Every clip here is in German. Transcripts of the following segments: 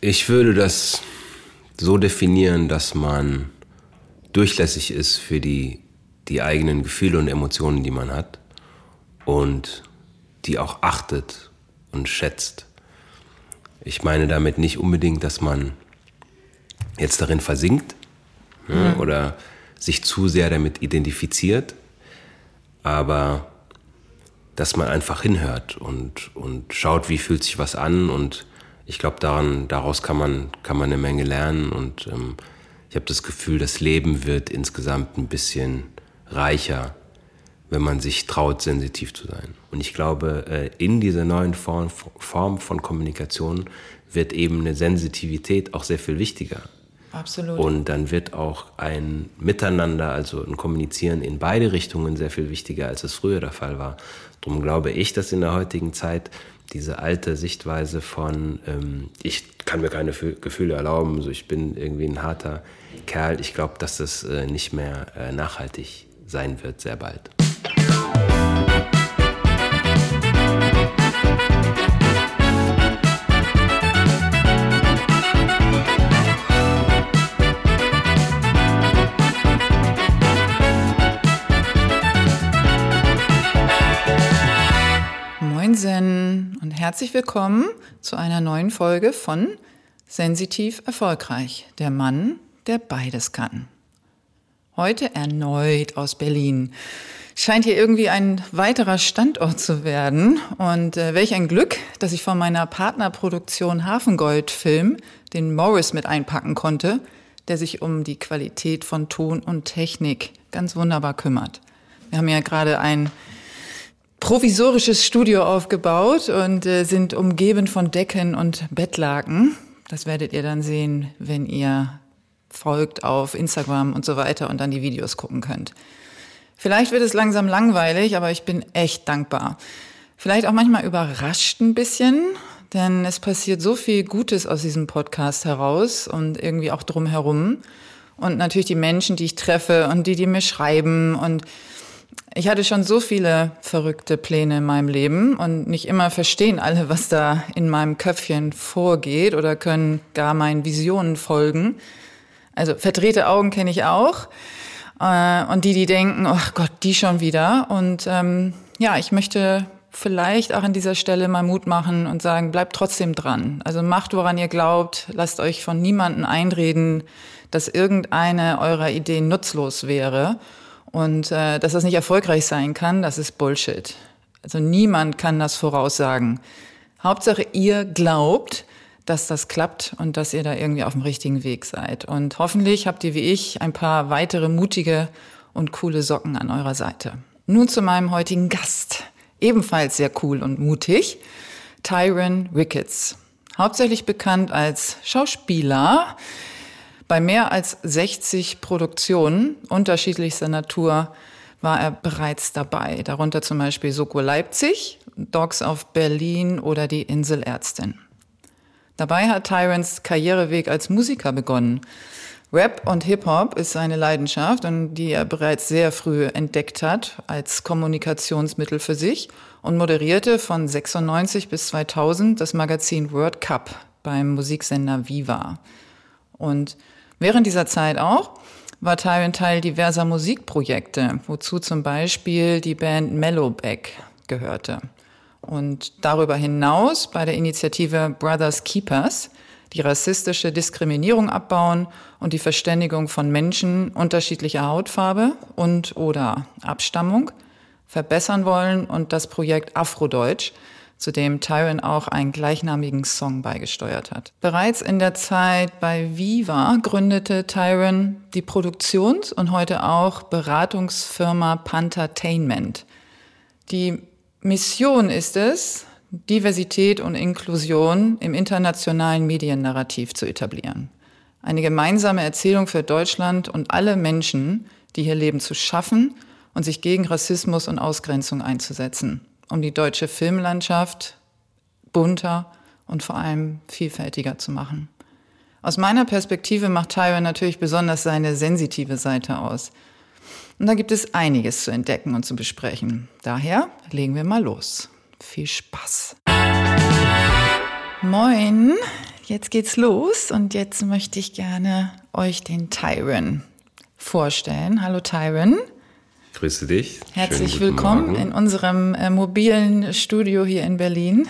Ich würde das so definieren, dass man durchlässig ist für die, die eigenen Gefühle und Emotionen, die man hat und die auch achtet und schätzt. Ich meine damit nicht unbedingt, dass man jetzt darin versinkt ne, mhm. oder sich zu sehr damit identifiziert, aber dass man einfach hinhört und, und schaut, wie fühlt sich was an und ich glaube, daran, daraus kann man, kann man eine Menge lernen und ähm, ich habe das Gefühl, das Leben wird insgesamt ein bisschen reicher, wenn man sich traut, sensitiv zu sein. Und ich glaube, äh, in dieser neuen Form, Form von Kommunikation wird eben eine Sensitivität auch sehr viel wichtiger. Absolut. Und dann wird auch ein Miteinander, also ein Kommunizieren in beide Richtungen sehr viel wichtiger, als es früher der Fall war. Darum glaube ich, dass in der heutigen Zeit diese alte Sichtweise von, ähm, ich kann mir keine Gefühle erlauben, so ich bin irgendwie ein harter Kerl, ich glaube, dass das äh, nicht mehr äh, nachhaltig sein wird, sehr bald. Moinsen herzlich willkommen zu einer neuen Folge von Sensitiv Erfolgreich, der Mann, der beides kann. Heute erneut aus Berlin. Scheint hier irgendwie ein weiterer Standort zu werden. Und äh, welch ein Glück, dass ich von meiner Partnerproduktion Hafengold Film den Morris mit einpacken konnte, der sich um die Qualität von Ton und Technik ganz wunderbar kümmert. Wir haben ja gerade ein provisorisches Studio aufgebaut und äh, sind umgeben von Decken und Bettlaken. Das werdet ihr dann sehen, wenn ihr folgt auf Instagram und so weiter und dann die Videos gucken könnt. Vielleicht wird es langsam langweilig, aber ich bin echt dankbar. Vielleicht auch manchmal überrascht ein bisschen, denn es passiert so viel Gutes aus diesem Podcast heraus und irgendwie auch drumherum. Und natürlich die Menschen, die ich treffe und die, die mir schreiben und ich hatte schon so viele verrückte Pläne in meinem Leben und nicht immer verstehen alle, was da in meinem Köpfchen vorgeht oder können gar meinen Visionen folgen. Also verdrehte Augen kenne ich auch. Äh, und die, die denken, oh Gott, die schon wieder. Und ähm, ja, ich möchte vielleicht auch an dieser Stelle mal Mut machen und sagen, bleibt trotzdem dran. Also macht, woran ihr glaubt, lasst euch von niemandem einreden, dass irgendeine eurer Ideen nutzlos wäre und äh, dass das nicht erfolgreich sein kann, das ist Bullshit. Also niemand kann das voraussagen. Hauptsache, ihr glaubt, dass das klappt und dass ihr da irgendwie auf dem richtigen Weg seid. Und hoffentlich habt ihr wie ich ein paar weitere mutige und coole Socken an eurer Seite. Nun zu meinem heutigen Gast. Ebenfalls sehr cool und mutig. Tyron Ricketts. Hauptsächlich bekannt als Schauspieler, bei mehr als 60 Produktionen unterschiedlichster Natur war er bereits dabei, darunter zum Beispiel Soko Leipzig, Dogs of Berlin oder die Inselärztin. Dabei hat Tyrants Karriereweg als Musiker begonnen. Rap und Hip-Hop ist seine Leidenschaft und die er bereits sehr früh entdeckt hat als Kommunikationsmittel für sich und moderierte von 96 bis 2000 das Magazin World Cup beim Musiksender Viva. Und Während dieser Zeit auch war Tyron Teil diverser Musikprojekte, wozu zum Beispiel die Band Mellowback gehörte. Und darüber hinaus bei der Initiative Brothers Keepers, die rassistische Diskriminierung abbauen und die Verständigung von Menschen unterschiedlicher Hautfarbe und oder Abstammung verbessern wollen und das Projekt Afrodeutsch, zu dem Tyron auch einen gleichnamigen Song beigesteuert hat. Bereits in der Zeit bei Viva gründete Tyron die Produktions- und heute auch Beratungsfirma Panthertainment. Die Mission ist es, Diversität und Inklusion im internationalen Mediennarrativ zu etablieren. Eine gemeinsame Erzählung für Deutschland und alle Menschen, die hier leben, zu schaffen und sich gegen Rassismus und Ausgrenzung einzusetzen um die deutsche Filmlandschaft bunter und vor allem vielfältiger zu machen. Aus meiner Perspektive macht Tyron natürlich besonders seine sensitive Seite aus. Und da gibt es einiges zu entdecken und zu besprechen. Daher legen wir mal los. Viel Spaß. Moin. jetzt geht's los und jetzt möchte ich gerne euch den Tyron vorstellen. Hallo Tyron. Grüße dich. Herzlich willkommen Morgen. in unserem äh, mobilen Studio hier in Berlin.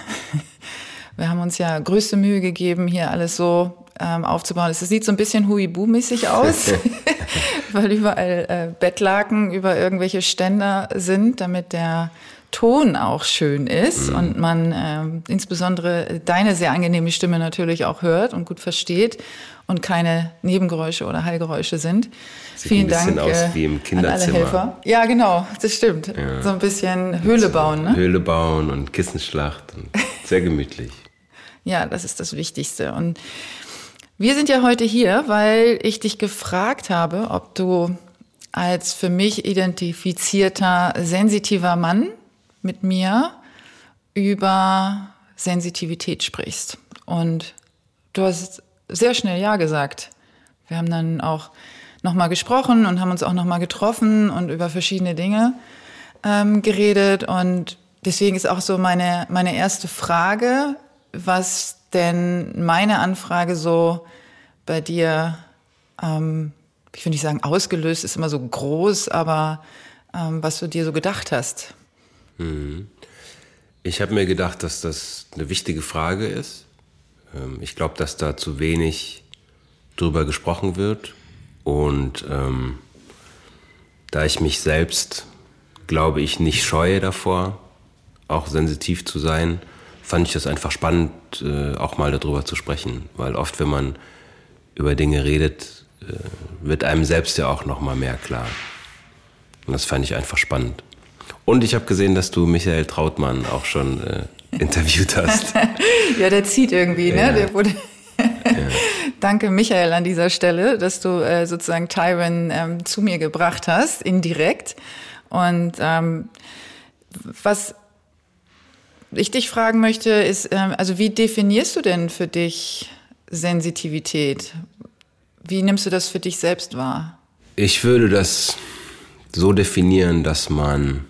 Wir haben uns ja größte Mühe gegeben, hier alles so ähm, aufzubauen. Es sieht so ein bisschen Huibu-mäßig aus, weil überall äh, Bettlaken über irgendwelche Ständer sind, damit der Ton auch schön ist mhm. und man äh, insbesondere deine sehr angenehme Stimme natürlich auch hört und gut versteht und keine Nebengeräusche oder Hallgeräusche sind. Sieht Vielen ein bisschen Dank aus äh, wie im Kinderzimmer. Ja, genau, das stimmt. Ja. So ein bisschen Höhle bauen, ne? Höhle bauen und Kissenschlacht und sehr gemütlich. ja, das ist das Wichtigste und wir sind ja heute hier, weil ich dich gefragt habe, ob du als für mich identifizierter sensitiver Mann mit mir über Sensitivität sprichst. Und du hast sehr schnell Ja gesagt. Wir haben dann auch nochmal gesprochen und haben uns auch nochmal getroffen und über verschiedene Dinge ähm, geredet. Und deswegen ist auch so meine, meine erste Frage, was denn meine Anfrage so bei dir, ähm, ich will nicht sagen ausgelöst, ist immer so groß, aber ähm, was du dir so gedacht hast. Mhm. Ich habe mir gedacht, dass das eine wichtige Frage ist. Ähm, ich glaube, dass da zu wenig drüber gesprochen wird. Und ähm, da ich mich selbst, glaube ich, nicht scheue davor, auch sensitiv zu sein, fand ich das einfach spannend, äh, auch mal darüber zu sprechen. Weil oft, wenn man über Dinge redet, äh, wird einem selbst ja auch noch mal mehr klar. Und das fand ich einfach spannend. Und ich habe gesehen, dass du Michael Trautmann auch schon äh, interviewt hast. ja, der zieht irgendwie, ne? Der wurde ja. Danke, Michael, an dieser Stelle, dass du äh, sozusagen Tyron ähm, zu mir gebracht hast, indirekt. Und ähm, was ich dich fragen möchte, ist, ähm, also wie definierst du denn für dich Sensitivität? Wie nimmst du das für dich selbst wahr? Ich würde das so definieren, dass man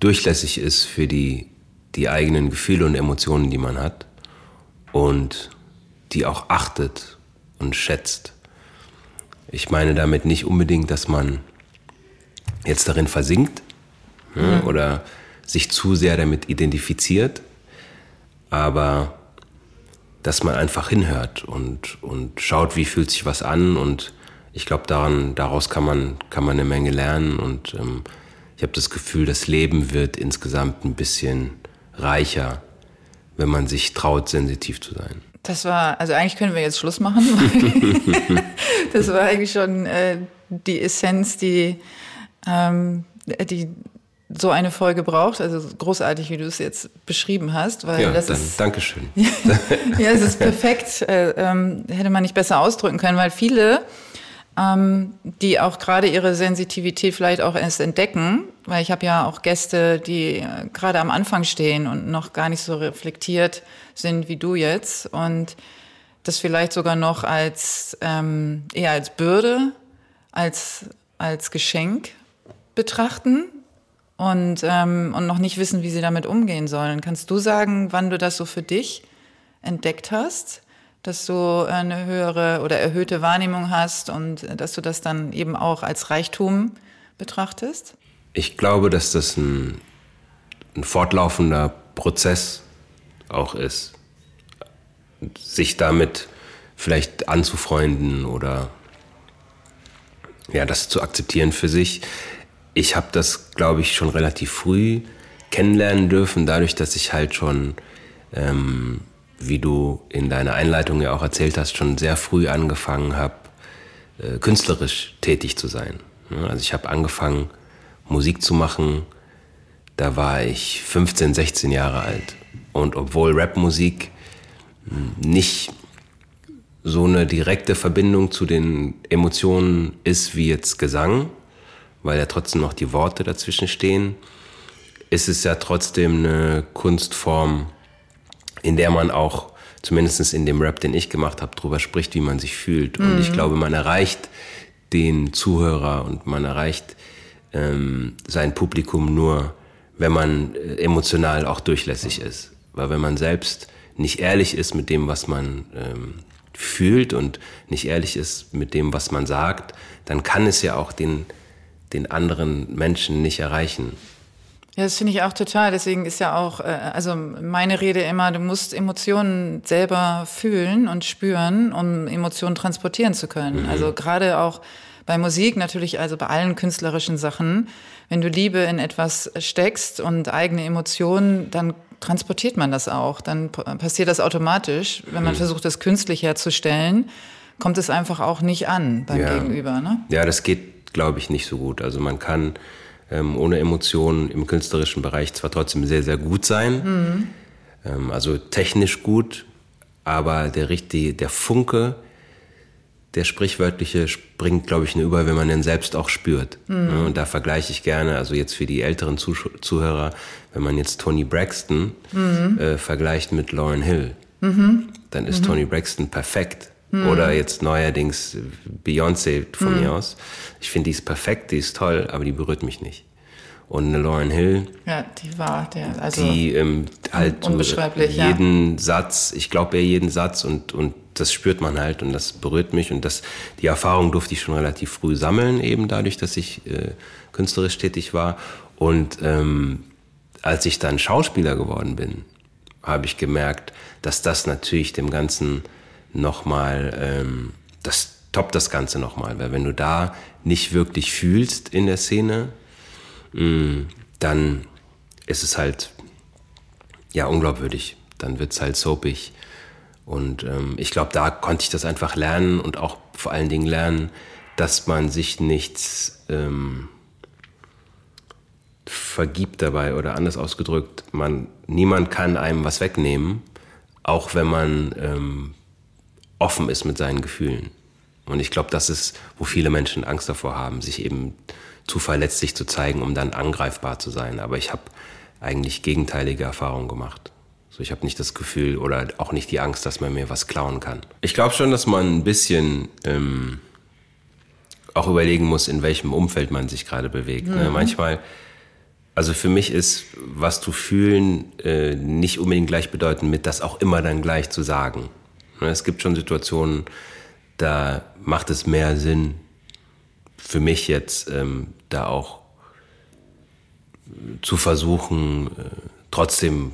durchlässig ist für die, die eigenen Gefühle und Emotionen, die man hat und die auch achtet und schätzt. Ich meine damit nicht unbedingt, dass man jetzt darin versinkt ne, mhm. oder sich zu sehr damit identifiziert, aber dass man einfach hinhört und, und schaut, wie fühlt sich was an und ich glaube, daraus kann man, kann man eine Menge lernen und ähm, ich habe das Gefühl, das Leben wird insgesamt ein bisschen reicher, wenn man sich traut, sensitiv zu sein. Das war, also eigentlich können wir jetzt Schluss machen. das war eigentlich schon äh, die Essenz, die, ähm, die so eine Folge braucht. Also großartig, wie du es jetzt beschrieben hast. Weil ja, das dann, ist, Dankeschön. ja, es ist perfekt. Äh, ähm, hätte man nicht besser ausdrücken können, weil viele ähm, die auch gerade ihre Sensitivität vielleicht auch erst entdecken, weil ich habe ja auch Gäste, die äh, gerade am Anfang stehen und noch gar nicht so reflektiert sind wie du jetzt und das vielleicht sogar noch als ähm, eher als Bürde, als als Geschenk betrachten und ähm, und noch nicht wissen, wie sie damit umgehen sollen. Kannst du sagen, wann du das so für dich entdeckt hast? dass du eine höhere oder erhöhte Wahrnehmung hast und dass du das dann eben auch als Reichtum betrachtest? Ich glaube, dass das ein, ein fortlaufender Prozess auch ist, sich damit vielleicht anzufreunden oder ja, das zu akzeptieren für sich. Ich habe das, glaube ich, schon relativ früh kennenlernen dürfen, dadurch, dass ich halt schon ähm, wie du in deiner Einleitung ja auch erzählt hast, schon sehr früh angefangen habe, äh, künstlerisch tätig zu sein. Also ich habe angefangen, Musik zu machen, da war ich 15, 16 Jahre alt. Und obwohl Rapmusik hm, nicht so eine direkte Verbindung zu den Emotionen ist wie jetzt Gesang, weil ja trotzdem noch die Worte dazwischen stehen, ist es ja trotzdem eine Kunstform, in der man auch, zumindest in dem Rap, den ich gemacht habe, drüber spricht, wie man sich fühlt. Und mhm. ich glaube, man erreicht den Zuhörer und man erreicht ähm, sein Publikum nur, wenn man äh, emotional auch durchlässig ist. Weil wenn man selbst nicht ehrlich ist mit dem, was man ähm, fühlt und nicht ehrlich ist mit dem, was man sagt, dann kann es ja auch den, den anderen Menschen nicht erreichen. Ja, das finde ich auch total. Deswegen ist ja auch, äh, also meine Rede immer, du musst Emotionen selber fühlen und spüren, um Emotionen transportieren zu können. Mhm. Also gerade auch bei Musik natürlich, also bei allen künstlerischen Sachen, wenn du Liebe in etwas steckst und eigene Emotionen, dann transportiert man das auch. Dann passiert das automatisch. Wenn man mhm. versucht, das künstlich herzustellen, kommt es einfach auch nicht an beim ja. Gegenüber. Ne? Ja, das geht, glaube ich, nicht so gut. Also man kann ähm, ohne Emotionen im künstlerischen Bereich zwar trotzdem sehr, sehr gut sein, mhm. ähm, also technisch gut, aber der richtige, der Funke, der sprichwörtliche springt, glaube ich, nur über, wenn man den selbst auch spürt. Mhm. Und da vergleiche ich gerne, also jetzt für die älteren Zuh Zuhörer, wenn man jetzt Tony Braxton mhm. äh, vergleicht mit Lauren Hill, mhm. dann ist mhm. Tony Braxton perfekt. Mhm. Oder jetzt neuerdings Beyoncé von mir mhm. aus. Ich finde, die ist perfekt, die ist toll, aber die berührt mich nicht. Und eine Lauren Hill. Ja, die war der, also. Die ähm, halt jeden ja. Satz, ich glaube ja jeden Satz und, und das spürt man halt und das berührt mich und das, die Erfahrung durfte ich schon relativ früh sammeln, eben dadurch, dass ich äh, künstlerisch tätig war. Und ähm, als ich dann Schauspieler geworden bin, habe ich gemerkt, dass das natürlich dem Ganzen nochmal, ähm, das toppt das Ganze nochmal, weil wenn du da nicht wirklich fühlst in der Szene, mh, mm, dann ist es halt ja unglaubwürdig. Dann wird es halt soapig. Und ähm, ich glaube, da konnte ich das einfach lernen und auch vor allen Dingen lernen, dass man sich nichts ähm, vergibt dabei oder anders ausgedrückt, man, niemand kann einem was wegnehmen, auch wenn man ähm, offen ist mit seinen Gefühlen. Und ich glaube, das ist, wo viele Menschen Angst davor haben, sich eben zu verletzlich zu zeigen, um dann angreifbar zu sein. Aber ich habe eigentlich gegenteilige Erfahrungen gemacht. So, ich habe nicht das Gefühl oder auch nicht die Angst, dass man mir was klauen kann. Ich glaube schon, dass man ein bisschen ähm, auch überlegen muss, in welchem Umfeld man sich gerade bewegt. Ne? Mhm. Ne? Manchmal, also für mich ist, was zu fühlen, äh, nicht unbedingt gleichbedeutend mit das auch immer dann gleich zu sagen. Ne, es gibt schon Situationen, da macht es mehr Sinn für mich jetzt, ähm, da auch zu versuchen, äh, trotzdem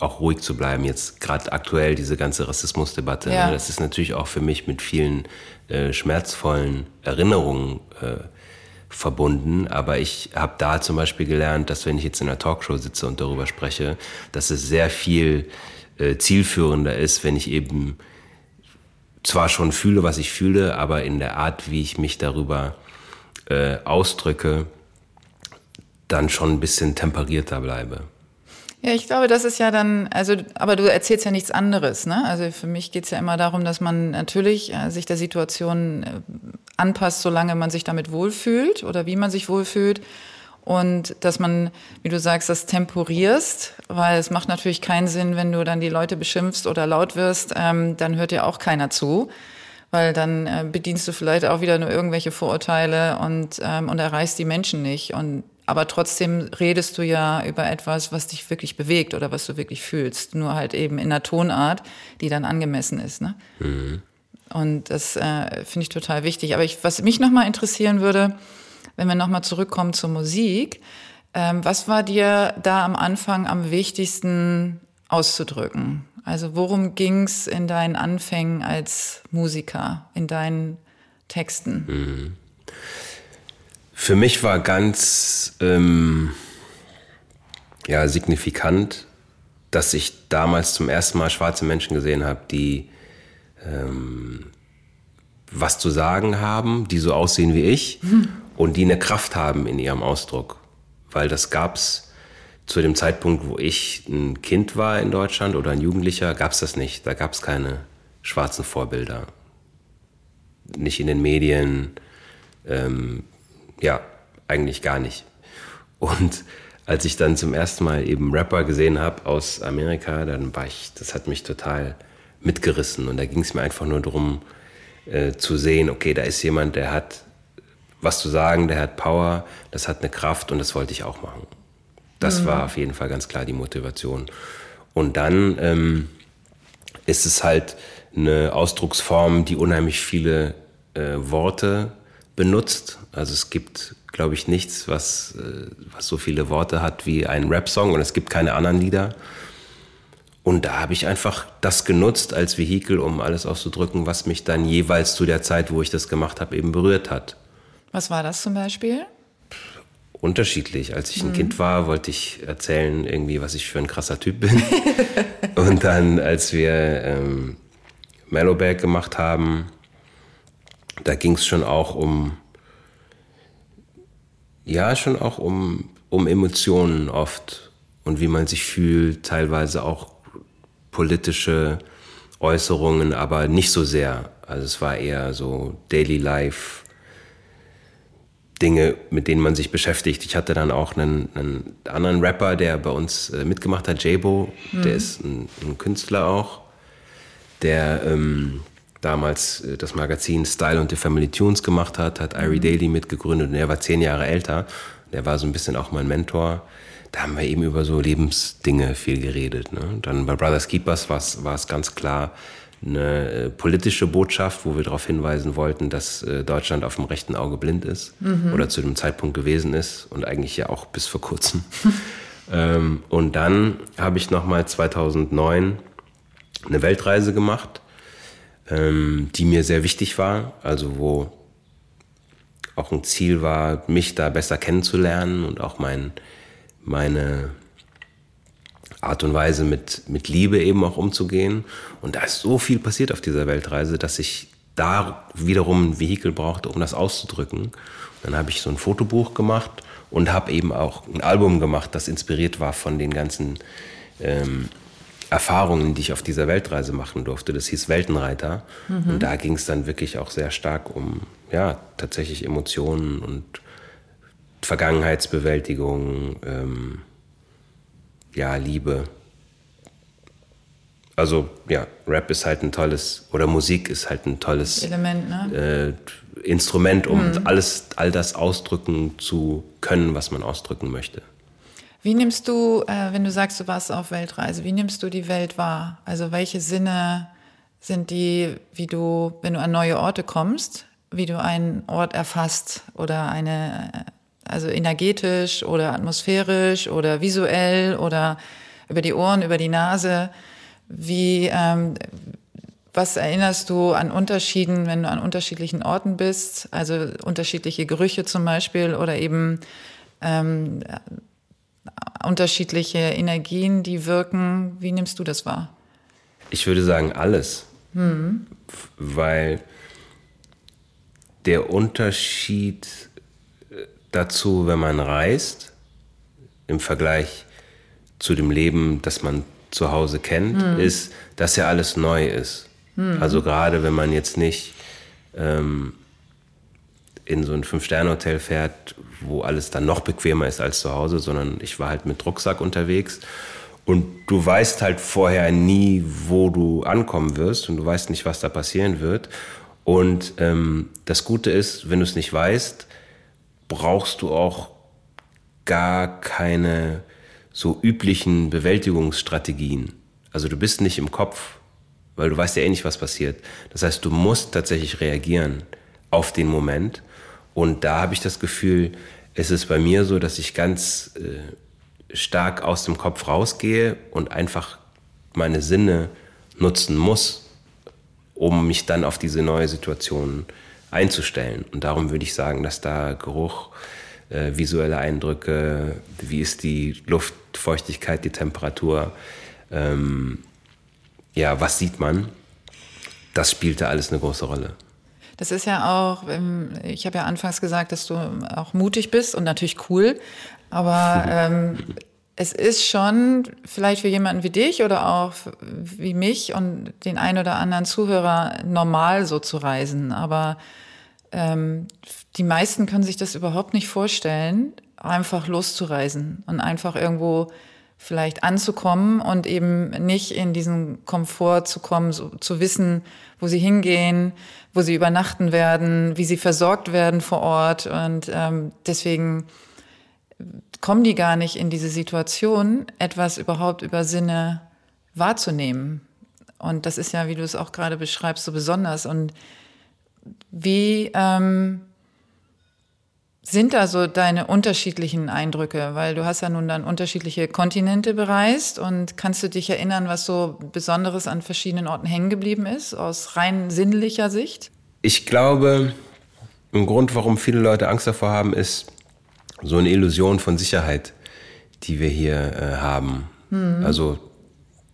auch ruhig zu bleiben. Jetzt gerade aktuell diese ganze Rassismusdebatte, ja. ne, das ist natürlich auch für mich mit vielen äh, schmerzvollen Erinnerungen äh, verbunden. Aber ich habe da zum Beispiel gelernt, dass wenn ich jetzt in einer Talkshow sitze und darüber spreche, dass es sehr viel äh, zielführender ist, wenn ich eben zwar schon fühle, was ich fühle, aber in der Art, wie ich mich darüber äh, ausdrücke, dann schon ein bisschen temperierter bleibe. Ja, ich glaube, das ist ja dann, also, aber du erzählst ja nichts anderes, ne? Also für mich geht es ja immer darum, dass man natürlich äh, sich der Situation äh, anpasst, solange man sich damit wohlfühlt oder wie man sich wohlfühlt und dass man, wie du sagst, das temporierst, weil es macht natürlich keinen Sinn, wenn du dann die Leute beschimpfst oder laut wirst, ähm, dann hört dir auch keiner zu, weil dann äh, bedienst du vielleicht auch wieder nur irgendwelche Vorurteile und, ähm, und erreichst die Menschen nicht. Und aber trotzdem redest du ja über etwas, was dich wirklich bewegt oder was du wirklich fühlst, nur halt eben in einer Tonart, die dann angemessen ist. Ne? Mhm. Und das äh, finde ich total wichtig. Aber ich, was mich nochmal interessieren würde, wenn wir nochmal zurückkommen zur Musik, ähm, was war dir da am Anfang am wichtigsten auszudrücken? Also worum ging es in deinen Anfängen als Musiker, in deinen Texten? Mhm. Für mich war ganz ähm, ja, signifikant, dass ich damals zum ersten Mal schwarze Menschen gesehen habe, die ähm, was zu sagen haben, die so aussehen wie ich mhm und die eine Kraft haben in ihrem Ausdruck. Weil das gab es zu dem Zeitpunkt, wo ich ein Kind war in Deutschland oder ein Jugendlicher, gab es das nicht. Da gab es keine schwarzen Vorbilder. Nicht in den Medien, ähm, ja, eigentlich gar nicht. Und als ich dann zum ersten Mal eben Rapper gesehen habe aus Amerika, dann war ich, das hat mich total mitgerissen. Und da ging es mir einfach nur darum, äh, zu sehen, okay, da ist jemand, der hat was zu sagen, der hat Power, das hat eine Kraft und das wollte ich auch machen. Das mhm. war auf jeden Fall ganz klar die Motivation. Und dann ähm, ist es halt eine Ausdrucksform, die unheimlich viele äh, Worte benutzt. Also es gibt, glaube ich, nichts, was, äh, was so viele Worte hat wie ein Rap-Song und es gibt keine anderen Lieder. Und da habe ich einfach das genutzt als Vehikel, um alles auszudrücken, was mich dann jeweils zu der Zeit, wo ich das gemacht habe, eben berührt hat. Was war das zum Beispiel? Unterschiedlich. Als ich ein mhm. Kind war, wollte ich erzählen, irgendwie, was ich für ein krasser Typ bin. und dann, als wir ähm, Mellowbag gemacht haben, da ging es schon auch um, ja, schon auch um, um Emotionen oft und wie man sich fühlt, teilweise auch politische Äußerungen, aber nicht so sehr. Also es war eher so Daily Life, Dinge, mit denen man sich beschäftigt. Ich hatte dann auch einen, einen anderen Rapper, der bei uns äh, mitgemacht hat, Jabo, mhm. der ist ein, ein, Künstler auch, der ähm, damals äh, das Magazin Style und The Family Tunes gemacht hat, hat Irie mhm. Daily mitgegründet und er war zehn Jahre älter. Der war so ein bisschen auch mein Mentor. Da haben wir eben über so Lebensdinge viel geredet. Ne? Dann bei Brothers Keepers war es ganz klar eine äh, politische Botschaft, wo wir darauf hinweisen wollten, dass äh, Deutschland auf dem rechten Auge blind ist mhm. oder zu dem Zeitpunkt gewesen ist und eigentlich ja auch bis vor kurzem. ähm, und dann habe ich nochmal 2009 eine Weltreise gemacht ähm, die mir sehr wichtig war, also wo auch ein Ziel war, mich da besser kennenzulernen und auch mein, meine Art und Weise mit, mit Liebe eben auch umzugehen. Und da ist so viel passiert auf dieser Weltreise, dass ich da wiederum ein Vehikel brauchte, um das auszudrücken. Und dann habe ich so ein Fotobuch gemacht und habe eben auch ein Album gemacht, das inspiriert war von den ganzen ähm, Erfahrungen, die ich auf dieser Weltreise machen durfte. Das hieß Weltenreiter. Mhm. Und da ging es dann wirklich auch sehr stark um, ja, tatsächlich Emotionen und Vergangenheitsbewältigung, ähm, ja, Liebe. Also ja, Rap ist halt ein tolles, oder Musik ist halt ein tolles Element, ne? äh, Instrument, um mhm. alles, all das ausdrücken zu können, was man ausdrücken möchte. Wie nimmst du, äh, wenn du sagst, du warst auf Weltreise, wie nimmst du die Welt wahr? Also welche Sinne sind die, wie du, wenn du an neue Orte kommst, wie du einen Ort erfasst oder eine, also energetisch oder atmosphärisch oder visuell oder über die Ohren, über die Nase? Wie, ähm, was erinnerst du an Unterschieden, wenn du an unterschiedlichen Orten bist? Also unterschiedliche Gerüche zum Beispiel oder eben ähm, unterschiedliche Energien, die wirken. Wie nimmst du das wahr? Ich würde sagen alles. Hm. Weil der Unterschied äh, dazu, wenn man reist, im Vergleich zu dem Leben, das man zu Hause kennt, hm. ist, dass ja alles neu ist. Hm. Also gerade wenn man jetzt nicht ähm, in so ein Fünf-Sterne-Hotel fährt, wo alles dann noch bequemer ist als zu Hause, sondern ich war halt mit Rucksack unterwegs. Und du weißt halt vorher nie, wo du ankommen wirst und du weißt nicht, was da passieren wird. Und ähm, das Gute ist, wenn du es nicht weißt, brauchst du auch gar keine so üblichen Bewältigungsstrategien. Also du bist nicht im Kopf, weil du weißt ja eh nicht, was passiert. Das heißt, du musst tatsächlich reagieren auf den Moment. Und da habe ich das Gefühl, es ist bei mir so, dass ich ganz äh, stark aus dem Kopf rausgehe und einfach meine Sinne nutzen muss, um mich dann auf diese neue Situation einzustellen. Und darum würde ich sagen, dass da Geruch, äh, visuelle Eindrücke, wie ist die Luftfeuchtigkeit, die Temperatur, ähm, ja, was sieht man, das spielte alles eine große Rolle. Das ist ja auch, ähm, ich habe ja anfangs gesagt, dass du auch mutig bist und natürlich cool, aber ähm, es ist schon vielleicht für jemanden wie dich oder auch wie mich und den ein oder anderen Zuhörer normal so zu reisen. Aber ähm, die meisten können sich das überhaupt nicht vorstellen, einfach loszureisen und einfach irgendwo vielleicht anzukommen und eben nicht in diesen Komfort zu kommen, so, zu wissen, wo sie hingehen, wo sie übernachten werden, wie sie versorgt werden vor Ort. Und ähm, deswegen kommen die gar nicht in diese Situation, etwas überhaupt über Sinne wahrzunehmen. Und das ist ja, wie du es auch gerade beschreibst, so besonders. Und wie ähm, sind da so deine unterschiedlichen Eindrücke? Weil du hast ja nun dann unterschiedliche Kontinente bereist und kannst du dich erinnern, was so Besonderes an verschiedenen Orten hängen geblieben ist, aus rein sinnlicher Sicht? Ich glaube, ein Grund, warum viele Leute Angst davor haben, ist so eine Illusion von Sicherheit, die wir hier äh, haben. Mhm. Also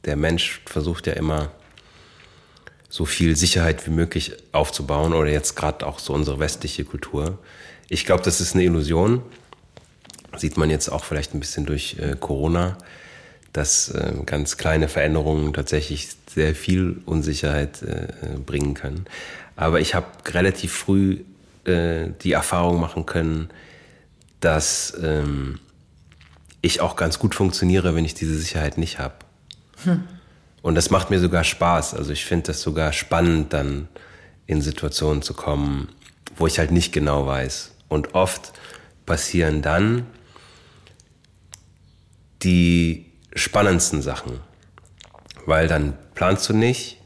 der Mensch versucht ja immer so viel Sicherheit wie möglich aufzubauen oder jetzt gerade auch so unsere westliche Kultur. Ich glaube, das ist eine Illusion. Sieht man jetzt auch vielleicht ein bisschen durch äh, Corona, dass äh, ganz kleine Veränderungen tatsächlich sehr viel Unsicherheit äh, bringen können. Aber ich habe relativ früh äh, die Erfahrung machen können, dass ähm, ich auch ganz gut funktioniere, wenn ich diese Sicherheit nicht habe. Hm. Und das macht mir sogar Spaß. Also ich finde das sogar spannend, dann in Situationen zu kommen, wo ich halt nicht genau weiß. Und oft passieren dann die spannendsten Sachen. Weil dann planst du nicht.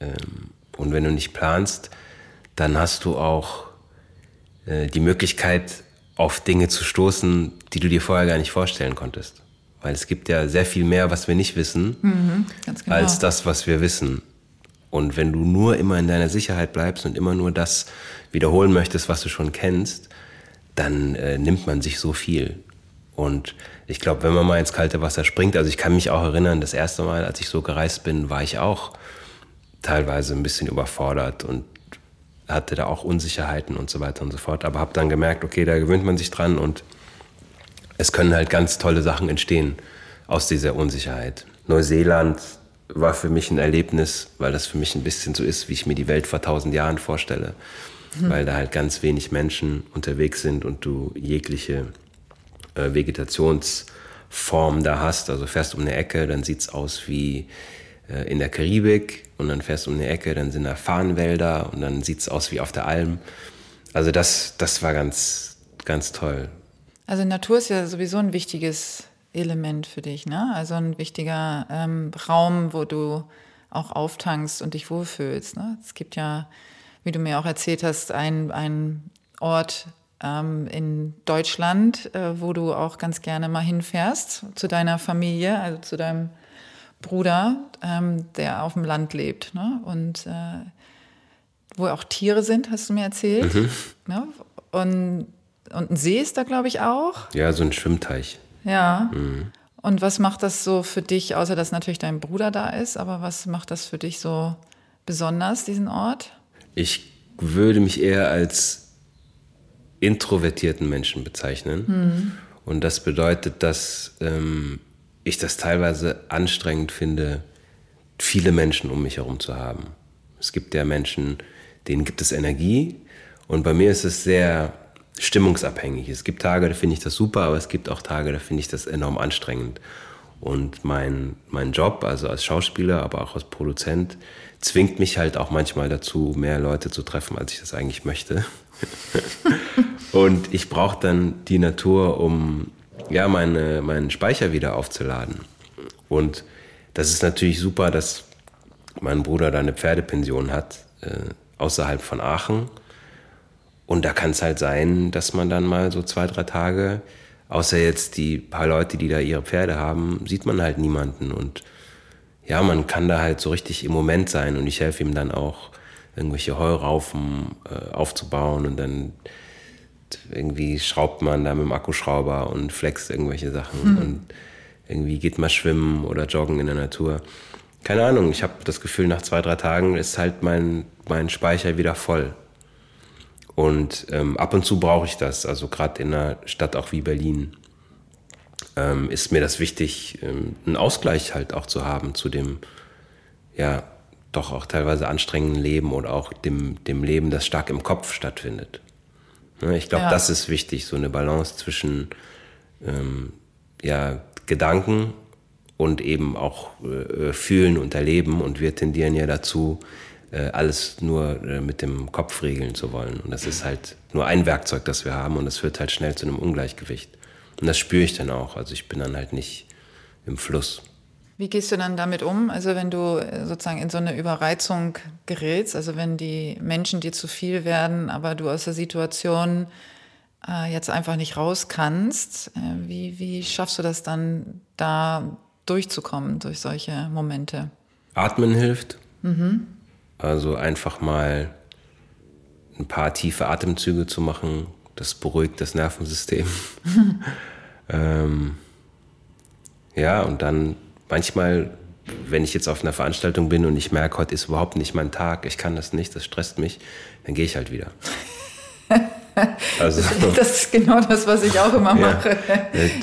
Ähm, und wenn du nicht planst, dann hast du auch äh, die Möglichkeit, auf Dinge zu stoßen, die du dir vorher gar nicht vorstellen konntest. Weil es gibt ja sehr viel mehr, was wir nicht wissen, mhm, genau. als das, was wir wissen. Und wenn du nur immer in deiner Sicherheit bleibst und immer nur das wiederholen möchtest, was du schon kennst, dann äh, nimmt man sich so viel. Und ich glaube, wenn man mal ins kalte Wasser springt, also ich kann mich auch erinnern, das erste Mal, als ich so gereist bin, war ich auch teilweise ein bisschen überfordert und hatte da auch Unsicherheiten und so weiter und so fort. Aber habe dann gemerkt, okay, da gewöhnt man sich dran und es können halt ganz tolle Sachen entstehen aus dieser Unsicherheit. Neuseeland war für mich ein Erlebnis, weil das für mich ein bisschen so ist, wie ich mir die Welt vor tausend Jahren vorstelle. Mhm. Weil da halt ganz wenig Menschen unterwegs sind und du jegliche äh, Vegetationsform da hast. Also fährst um eine Ecke, dann sieht es aus wie äh, in der Karibik und dann fährst du um eine Ecke, dann sind da Farnwälder und dann sieht es aus wie auf der Alm. Also das, das war ganz, ganz toll. Also Natur ist ja sowieso ein wichtiges Element für dich, ne? Also ein wichtiger ähm, Raum, wo du auch auftankst und dich wohlfühlst. Ne? Es gibt ja, wie du mir auch erzählt hast, einen Ort ähm, in Deutschland, äh, wo du auch ganz gerne mal hinfährst zu deiner Familie, also zu deinem Bruder, ähm, der auf dem Land lebt. Ne? Und äh, wo auch Tiere sind, hast du mir erzählt. Mhm. Ne? Und, und ein See ist da, glaube ich, auch. Ja, so ein Schwimmteich. Ja. Mhm. Und was macht das so für dich, außer dass natürlich dein Bruder da ist, aber was macht das für dich so besonders, diesen Ort? Ich würde mich eher als introvertierten Menschen bezeichnen. Mhm. Und das bedeutet, dass ähm, ich das teilweise anstrengend finde, viele Menschen um mich herum zu haben. Es gibt ja Menschen, denen gibt es Energie und bei mir ist es sehr stimmungsabhängig. Es gibt Tage, da finde ich das super, aber es gibt auch Tage, da finde ich das enorm anstrengend. Und mein, mein Job, also als Schauspieler, aber auch als Produzent, zwingt mich halt auch manchmal dazu, mehr Leute zu treffen, als ich das eigentlich möchte. und ich brauche dann die Natur, um ja, meine, meinen Speicher wieder aufzuladen. Und das ist natürlich super, dass mein Bruder da eine Pferdepension hat, äh, außerhalb von Aachen. Und da kann es halt sein, dass man dann mal so zwei, drei Tage, außer jetzt die paar Leute, die da ihre Pferde haben, sieht man halt niemanden. Und ja, man kann da halt so richtig im Moment sein. Und ich helfe ihm dann auch, irgendwelche Heuraufen äh, aufzubauen und dann irgendwie schraubt man da mit dem Akkuschrauber und flext irgendwelche Sachen hm. und irgendwie geht mal schwimmen oder joggen in der Natur. Keine Ahnung, ich habe das Gefühl, nach zwei, drei Tagen ist halt mein, mein Speicher wieder voll. Und ähm, ab und zu brauche ich das, also gerade in einer Stadt auch wie Berlin ähm, ist mir das wichtig, ähm, einen Ausgleich halt auch zu haben zu dem, ja, doch auch teilweise anstrengenden Leben oder auch dem, dem Leben, das stark im Kopf stattfindet. Ne, ich glaube, ja. das ist wichtig, so eine Balance zwischen ähm, ja, Gedanken und eben auch äh, Fühlen und Erleben. Und wir tendieren ja dazu, äh, alles nur äh, mit dem Kopf regeln zu wollen. Und das ist halt nur ein Werkzeug, das wir haben und es führt halt schnell zu einem Ungleichgewicht. Und das spüre ich dann auch. Also ich bin dann halt nicht im Fluss. Wie gehst du dann damit um? Also wenn du äh, sozusagen in so eine Überreizung gerätst, also wenn die Menschen dir zu viel werden, aber du aus der Situation äh, jetzt einfach nicht raus kannst, äh, wie, wie schaffst du das dann da durchzukommen durch solche Momente? Atmen hilft. Mhm. Also einfach mal ein paar tiefe Atemzüge zu machen, das beruhigt das Nervensystem. ähm, ja, und dann manchmal, wenn ich jetzt auf einer Veranstaltung bin und ich merke, heute ist überhaupt nicht mein Tag, ich kann das nicht, das stresst mich, dann gehe ich halt wieder. Also, das ist genau das, was ich auch immer mache.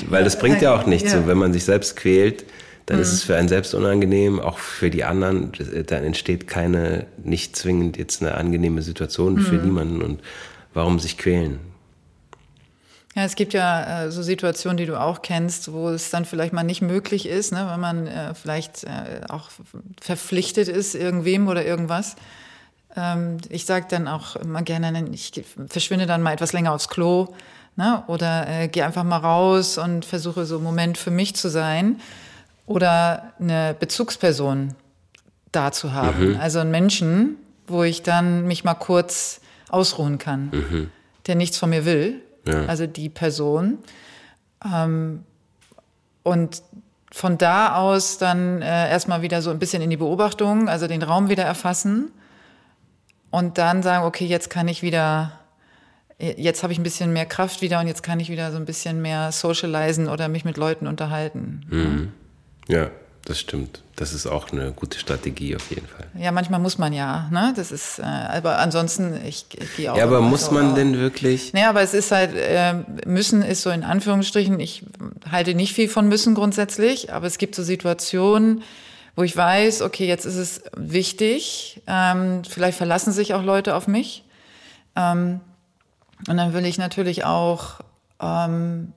weil das bringt ja auch nichts. Ja. So, wenn man sich selbst quält, dann mhm. ist es für einen selbst unangenehm, auch für die anderen. Dann entsteht keine, nicht zwingend jetzt eine angenehme Situation mhm. für niemanden. Und warum sich quälen? Ja, es gibt ja äh, so Situationen, die du auch kennst, wo es dann vielleicht mal nicht möglich ist, ne, wenn man äh, vielleicht äh, auch verpflichtet ist, irgendwem oder irgendwas. Ähm, ich sage dann auch immer gerne, ich verschwinde dann mal etwas länger aufs Klo ne, oder äh, gehe einfach mal raus und versuche so einen Moment für mich zu sein oder eine Bezugsperson da zu haben. Mhm. Also einen Menschen, wo ich dann mich mal kurz ausruhen kann, mhm. der nichts von mir will ja. also die Person. Ähm, und von da aus dann äh, erstmal wieder so ein bisschen in die Beobachtung, also den Raum wieder erfassen und dann sagen, okay, jetzt kann ich wieder, jetzt habe ich ein bisschen mehr Kraft wieder und jetzt kann ich wieder so ein bisschen mehr socialisen oder mich mit Leuten unterhalten. Mhm. Ja das stimmt. Das ist auch eine gute Strategie auf jeden Fall. Ja, manchmal muss man ja, ne? Das ist, äh, aber ansonsten, ich, ich gehe auch. Ja, aber muss man auch. denn wirklich? Naja, aber es ist halt, äh, müssen ist so in Anführungsstrichen, ich halte nicht viel von müssen grundsätzlich, aber es gibt so Situationen, wo ich weiß, okay, jetzt ist es wichtig, ähm, vielleicht verlassen sich auch Leute auf mich. Ähm, und dann will ich natürlich auch ähm,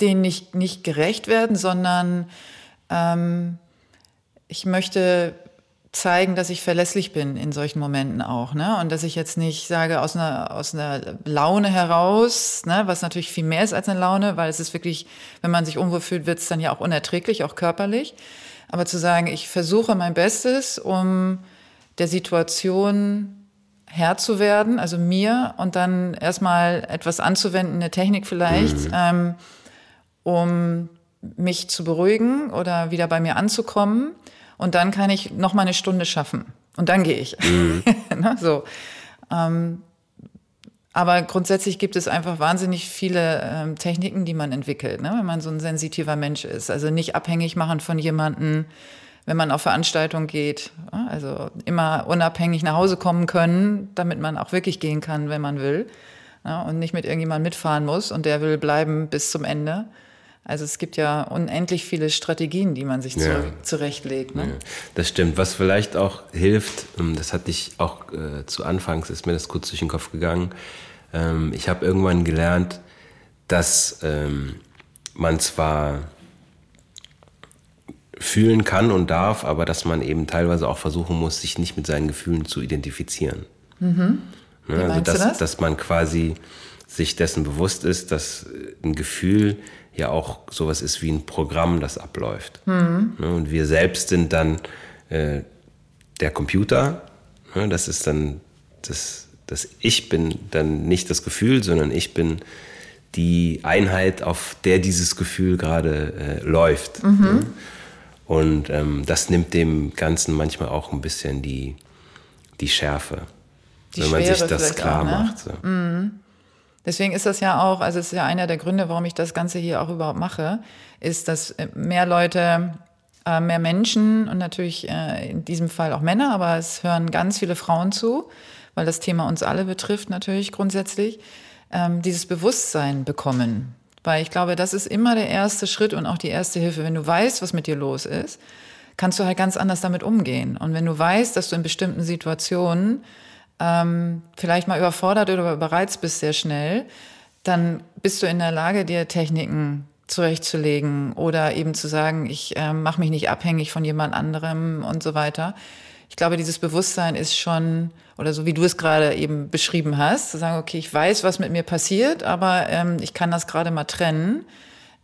denen nicht, nicht gerecht werden, sondern ähm, ich möchte zeigen, dass ich verlässlich bin in solchen Momenten auch, ne? Und dass ich jetzt nicht sage aus einer aus einer Laune heraus, ne, was natürlich viel mehr ist als eine Laune, weil es ist wirklich, wenn man sich unwohl fühlt, wird es dann ja auch unerträglich, auch körperlich. Aber zu sagen, ich versuche mein Bestes, um der Situation Herr zu werden, also mir, und dann erstmal etwas anzuwenden, eine Technik vielleicht, mhm. ähm, um mich zu beruhigen oder wieder bei mir anzukommen. Und dann kann ich noch mal eine Stunde schaffen. Und dann gehe ich. Mhm. Ne, so. Ähm, aber grundsätzlich gibt es einfach wahnsinnig viele ähm, Techniken, die man entwickelt, ne? wenn man so ein sensitiver Mensch ist. Also nicht abhängig machen von jemandem, wenn man auf Veranstaltungen geht. Also immer unabhängig nach Hause kommen können, damit man auch wirklich gehen kann, wenn man will. Ja? Und nicht mit irgendjemandem mitfahren muss und der will bleiben bis zum Ende. Also es gibt ja unendlich viele Strategien, die man sich ja. zurechtlegt. Ne? Ja, das stimmt. Was vielleicht auch hilft, ähm, das hatte ich auch äh, zu Anfangs, ist mir das kurz durch den Kopf gegangen. Ähm, ich habe irgendwann gelernt, dass ähm, man zwar fühlen kann und darf, aber dass man eben teilweise auch versuchen muss, sich nicht mit seinen Gefühlen zu identifizieren. Mhm. Wie ne, also dass, das? dass man quasi sich dessen bewusst ist, dass ein Gefühl ja auch sowas ist wie ein Programm, das abläuft. Mhm. Und wir selbst sind dann äh, der Computer. Ne? Das ist dann das, das Ich bin dann nicht das Gefühl, sondern ich bin die Einheit, auf der dieses Gefühl gerade äh, läuft. Mhm. Ne? Und ähm, das nimmt dem Ganzen manchmal auch ein bisschen die, die Schärfe, die wenn man sich das klar auch, ne? macht. So. Mhm. Deswegen ist das ja auch, also es ist ja einer der Gründe, warum ich das Ganze hier auch überhaupt mache, ist, dass äh, mehr Leute, äh, mehr Menschen und natürlich äh, in diesem Fall auch Männer, aber es hören ganz viele Frauen zu, weil das Thema uns alle betrifft natürlich grundsätzlich, ähm, dieses Bewusstsein bekommen. Weil ich glaube, das ist immer der erste Schritt und auch die erste Hilfe. Wenn du weißt, was mit dir los ist, kannst du halt ganz anders damit umgehen. Und wenn du weißt, dass du in bestimmten Situationen ähm, vielleicht mal überfordert oder überreizt bist sehr schnell, dann bist du in der Lage, dir Techniken zurechtzulegen oder eben zu sagen, ich äh, mache mich nicht abhängig von jemand anderem und so weiter. Ich glaube, dieses Bewusstsein ist schon, oder so wie du es gerade eben beschrieben hast, zu sagen, okay, ich weiß, was mit mir passiert, aber ähm, ich kann das gerade mal trennen.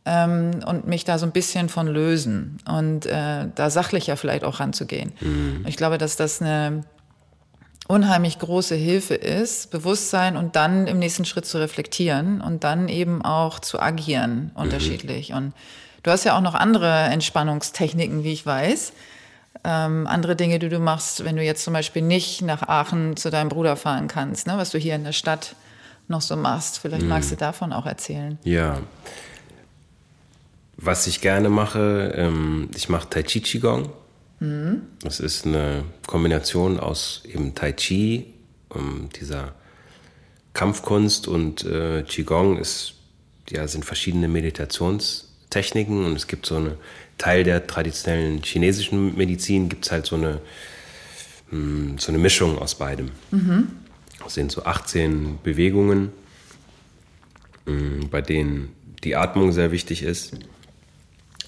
ähm, und mich da so ein bisschen von lösen und äh, da sachlicher vielleicht auch ranzugehen. Mhm. Ich glaube, dass das eine unheimlich große Hilfe ist, Bewusstsein und dann im nächsten Schritt zu reflektieren und dann eben auch zu agieren mhm. unterschiedlich. Mhm. Und du hast ja auch noch andere Entspannungstechniken, wie ich weiß. Ähm, andere Dinge, die du machst, wenn du jetzt zum Beispiel nicht nach Aachen zu deinem Bruder fahren kannst, ne, was du hier in der Stadt noch so machst. Vielleicht mhm. magst du davon auch erzählen. Ja. Was ich gerne mache, ähm, ich mache Tai Chi Qigong. Mhm. Das ist eine Kombination aus eben Tai Chi, ähm, dieser Kampfkunst und äh, Qigong ist, ja, sind verschiedene Meditationstechniken und es gibt so eine Teil der traditionellen chinesischen Medizin gibt es halt so eine, mh, hm, so eine Mischung aus beidem. Mhm. Das sind so 18 Bewegungen, mh, hm, bei denen die Atmung sehr wichtig ist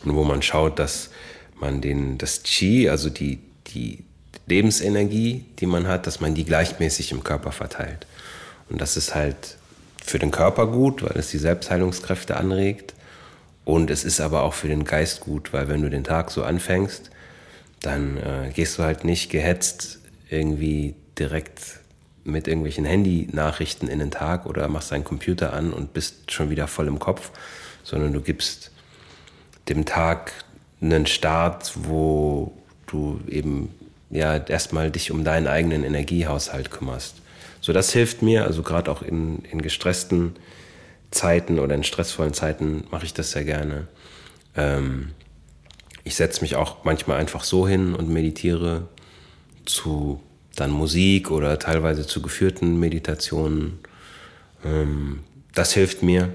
und wo man schaut, dass man den, das Qi, also die, die Lebensenergie, die man hat, dass man die gleichmäßig im Körper verteilt. Und das ist halt für den Körper gut, weil es die Selbstheilungskräfte anregt. Und es ist aber auch für den Geist gut, weil wenn du den Tag so anfängst, dann äh, gehst du halt nicht gehetzt irgendwie direkt mit irgendwelchen Handy-Nachrichten in den Tag oder machst deinen Computer an und bist schon wieder voll im Kopf, sondern du gibst dem Tag einen Start, wo du eben ja erstmal dich um deinen eigenen Energiehaushalt kümmerst. So, das hilft mir, also gerade auch in, in gestressten Zeiten oder in stressvollen Zeiten mache ich das sehr gerne. Ähm, ich setze mich auch manchmal einfach so hin und meditiere zu dann Musik oder teilweise zu geführten Meditationen. Ähm, das hilft mir.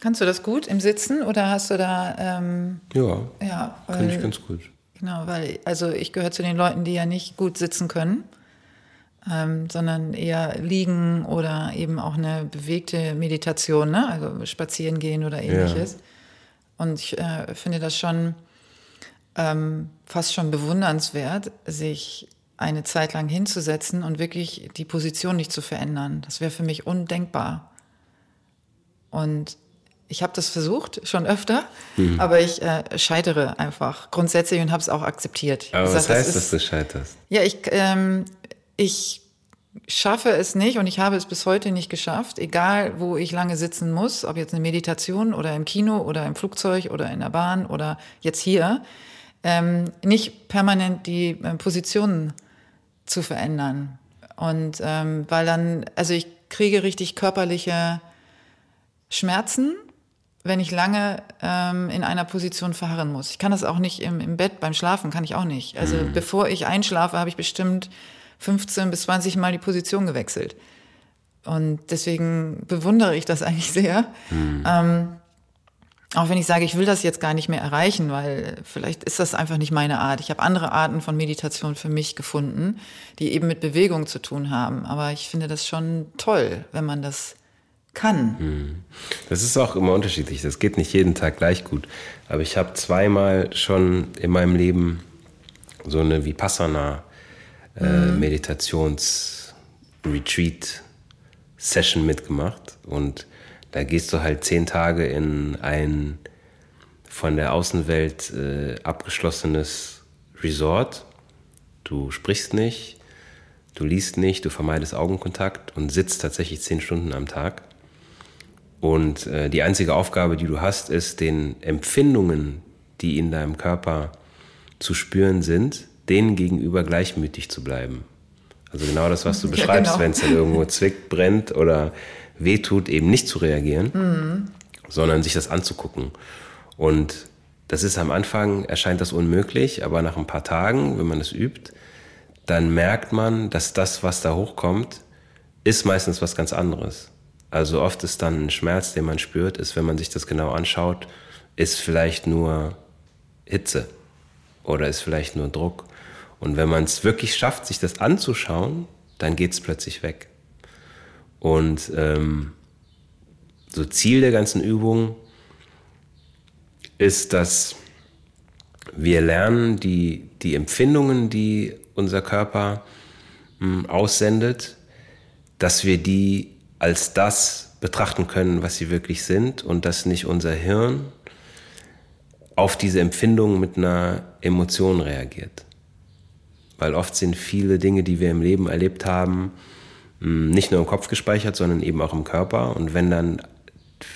Kannst du das gut im Sitzen oder hast du da. Ähm, ja, ja weil, kann ich ganz gut. Genau, weil, also ich gehöre zu den Leuten, die ja nicht gut sitzen können, ähm, sondern eher liegen oder eben auch eine bewegte Meditation, ne? also spazieren gehen oder ähnliches. Ja. Und ich äh, finde das schon ähm, fast schon bewundernswert, sich eine Zeit lang hinzusetzen und wirklich die Position nicht zu verändern. Das wäre für mich undenkbar. Und ich habe das versucht, schon öfter, mhm. aber ich äh, scheitere einfach grundsätzlich und habe es auch akzeptiert. Aber was sag, heißt, das dass du scheiterst? Ja, ich, ähm, ich schaffe es nicht und ich habe es bis heute nicht geschafft, egal wo ich lange sitzen muss, ob jetzt eine Meditation oder im Kino oder im Flugzeug oder in der Bahn oder jetzt hier, ähm, nicht permanent die äh, Positionen zu verändern. Und ähm, weil dann, also ich kriege richtig körperliche Schmerzen wenn ich lange ähm, in einer Position verharren muss. Ich kann das auch nicht im, im Bett beim Schlafen, kann ich auch nicht. Also mhm. bevor ich einschlafe, habe ich bestimmt 15 bis 20 Mal die Position gewechselt. Und deswegen bewundere ich das eigentlich sehr. Mhm. Ähm, auch wenn ich sage, ich will das jetzt gar nicht mehr erreichen, weil vielleicht ist das einfach nicht meine Art. Ich habe andere Arten von Meditation für mich gefunden, die eben mit Bewegung zu tun haben. Aber ich finde das schon toll, wenn man das kann. Hm. Das ist auch immer unterschiedlich. Das geht nicht jeden Tag gleich gut. Aber ich habe zweimal schon in meinem Leben so eine Vipassana äh, mhm. Meditations-Retreat-Session mitgemacht. Und da gehst du halt zehn Tage in ein von der Außenwelt äh, abgeschlossenes Resort. Du sprichst nicht, du liest nicht, du vermeidest Augenkontakt und sitzt tatsächlich zehn Stunden am Tag. Und äh, die einzige Aufgabe, die du hast, ist, den Empfindungen, die in deinem Körper zu spüren sind, denen gegenüber gleichmütig zu bleiben. Also genau das, was du beschreibst, ja, genau. wenn es dann irgendwo zwickt, brennt oder wehtut, eben nicht zu reagieren, mhm. sondern sich das anzugucken. Und das ist am Anfang, erscheint das unmöglich, aber nach ein paar Tagen, wenn man es übt, dann merkt man, dass das, was da hochkommt, ist meistens was ganz anderes. Also oft ist dann ein Schmerz, den man spürt, ist, wenn man sich das genau anschaut, ist vielleicht nur Hitze oder ist vielleicht nur Druck. Und wenn man es wirklich schafft, sich das anzuschauen, dann geht es plötzlich weg. Und ähm, so Ziel der ganzen Übung ist, dass wir lernen, die, die Empfindungen, die unser Körper mh, hm, aussendet, dass wir die als das betrachten können, was sie wirklich sind und dass nicht unser Hirn auf diese Empfindung mit einer Emotion reagiert. Weil oft sind viele Dinge, die wir im Leben erlebt haben, hm, nicht nur im Kopf gespeichert, sondern eben auch im Körper. Und wenn dann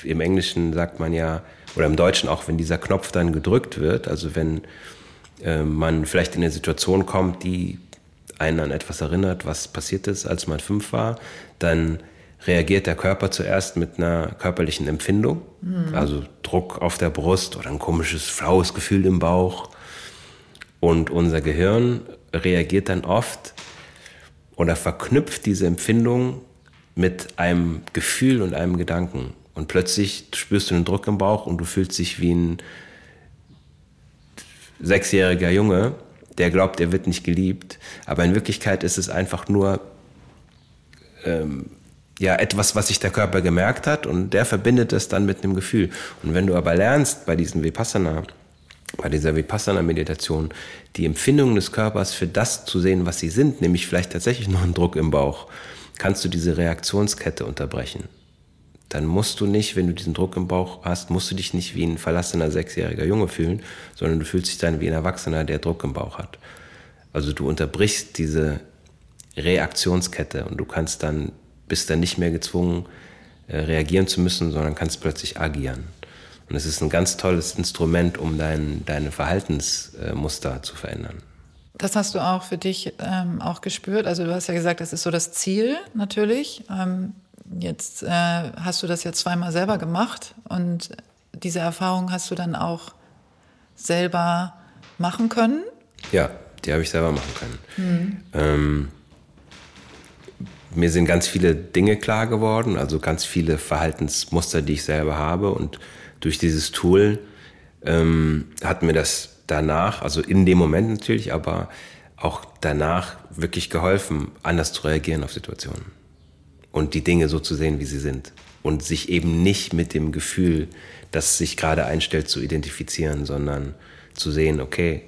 im Englischen sagt man ja, oder im Deutschen auch, wenn dieser Knopf dann gedrückt wird, also wenn äh, man vielleicht in eine Situation kommt, die einen an etwas erinnert, was passiert ist, als man fünf war, dann reagiert der Körper zuerst mit einer körperlichen Empfindung, mhm. also Druck auf der Brust oder ein komisches, flaues Gefühl im Bauch. Und unser Gehirn reagiert dann oft oder verknüpft diese Empfindung mit einem Gefühl und einem Gedanken. Und plötzlich spürst du einen Druck im Bauch und du fühlst dich wie ein sechsjähriger Junge, der glaubt, er wird nicht geliebt. Aber in Wirklichkeit ist es einfach nur ähm, ja, etwas, was sich der Körper gemerkt hat und der verbindet es dann mit einem Gefühl. Und wenn du aber lernst bei diesem Vipassana, bei dieser Vipassana-Meditation, die Empfindungen des Körpers für das zu sehen, was sie sind, nämlich vielleicht tatsächlich noch ein Druck im Bauch, kannst du diese Reaktionskette unterbrechen. Dann musst du nicht, wenn du diesen Druck im Bauch hast, musst du dich nicht wie ein verlassener sechsjähriger Junge fühlen, sondern du fühlst dich dann wie ein Erwachsener, der Druck im Bauch hat. Also du unterbrichst diese Reaktionskette und du kannst dann bist dann nicht mehr gezwungen, äh, reagieren zu müssen, sondern kannst plötzlich agieren. Und es ist ein ganz tolles Instrument, um dein, deine Verhaltensmuster zu verändern. Das hast du auch für dich ähm, auch gespürt. Also du hast ja gesagt, das ist so das Ziel natürlich. Ähm, jetzt äh, hast du das ja zweimal selber gemacht und diese Erfahrung hast du dann auch selber machen können? Ja, die habe ich selber machen können. Mhm. Ähm, mir sind ganz viele Dinge klar geworden, also ganz viele Verhaltensmuster, die ich selber habe. Und durch dieses Tool ähm, hat mir das danach, also in dem Moment natürlich, aber auch danach wirklich geholfen, anders zu reagieren auf Situationen. Und die Dinge so zu sehen, wie sie sind. Und sich eben nicht mit dem Gefühl, das sich gerade einstellt, zu identifizieren, sondern zu sehen, okay,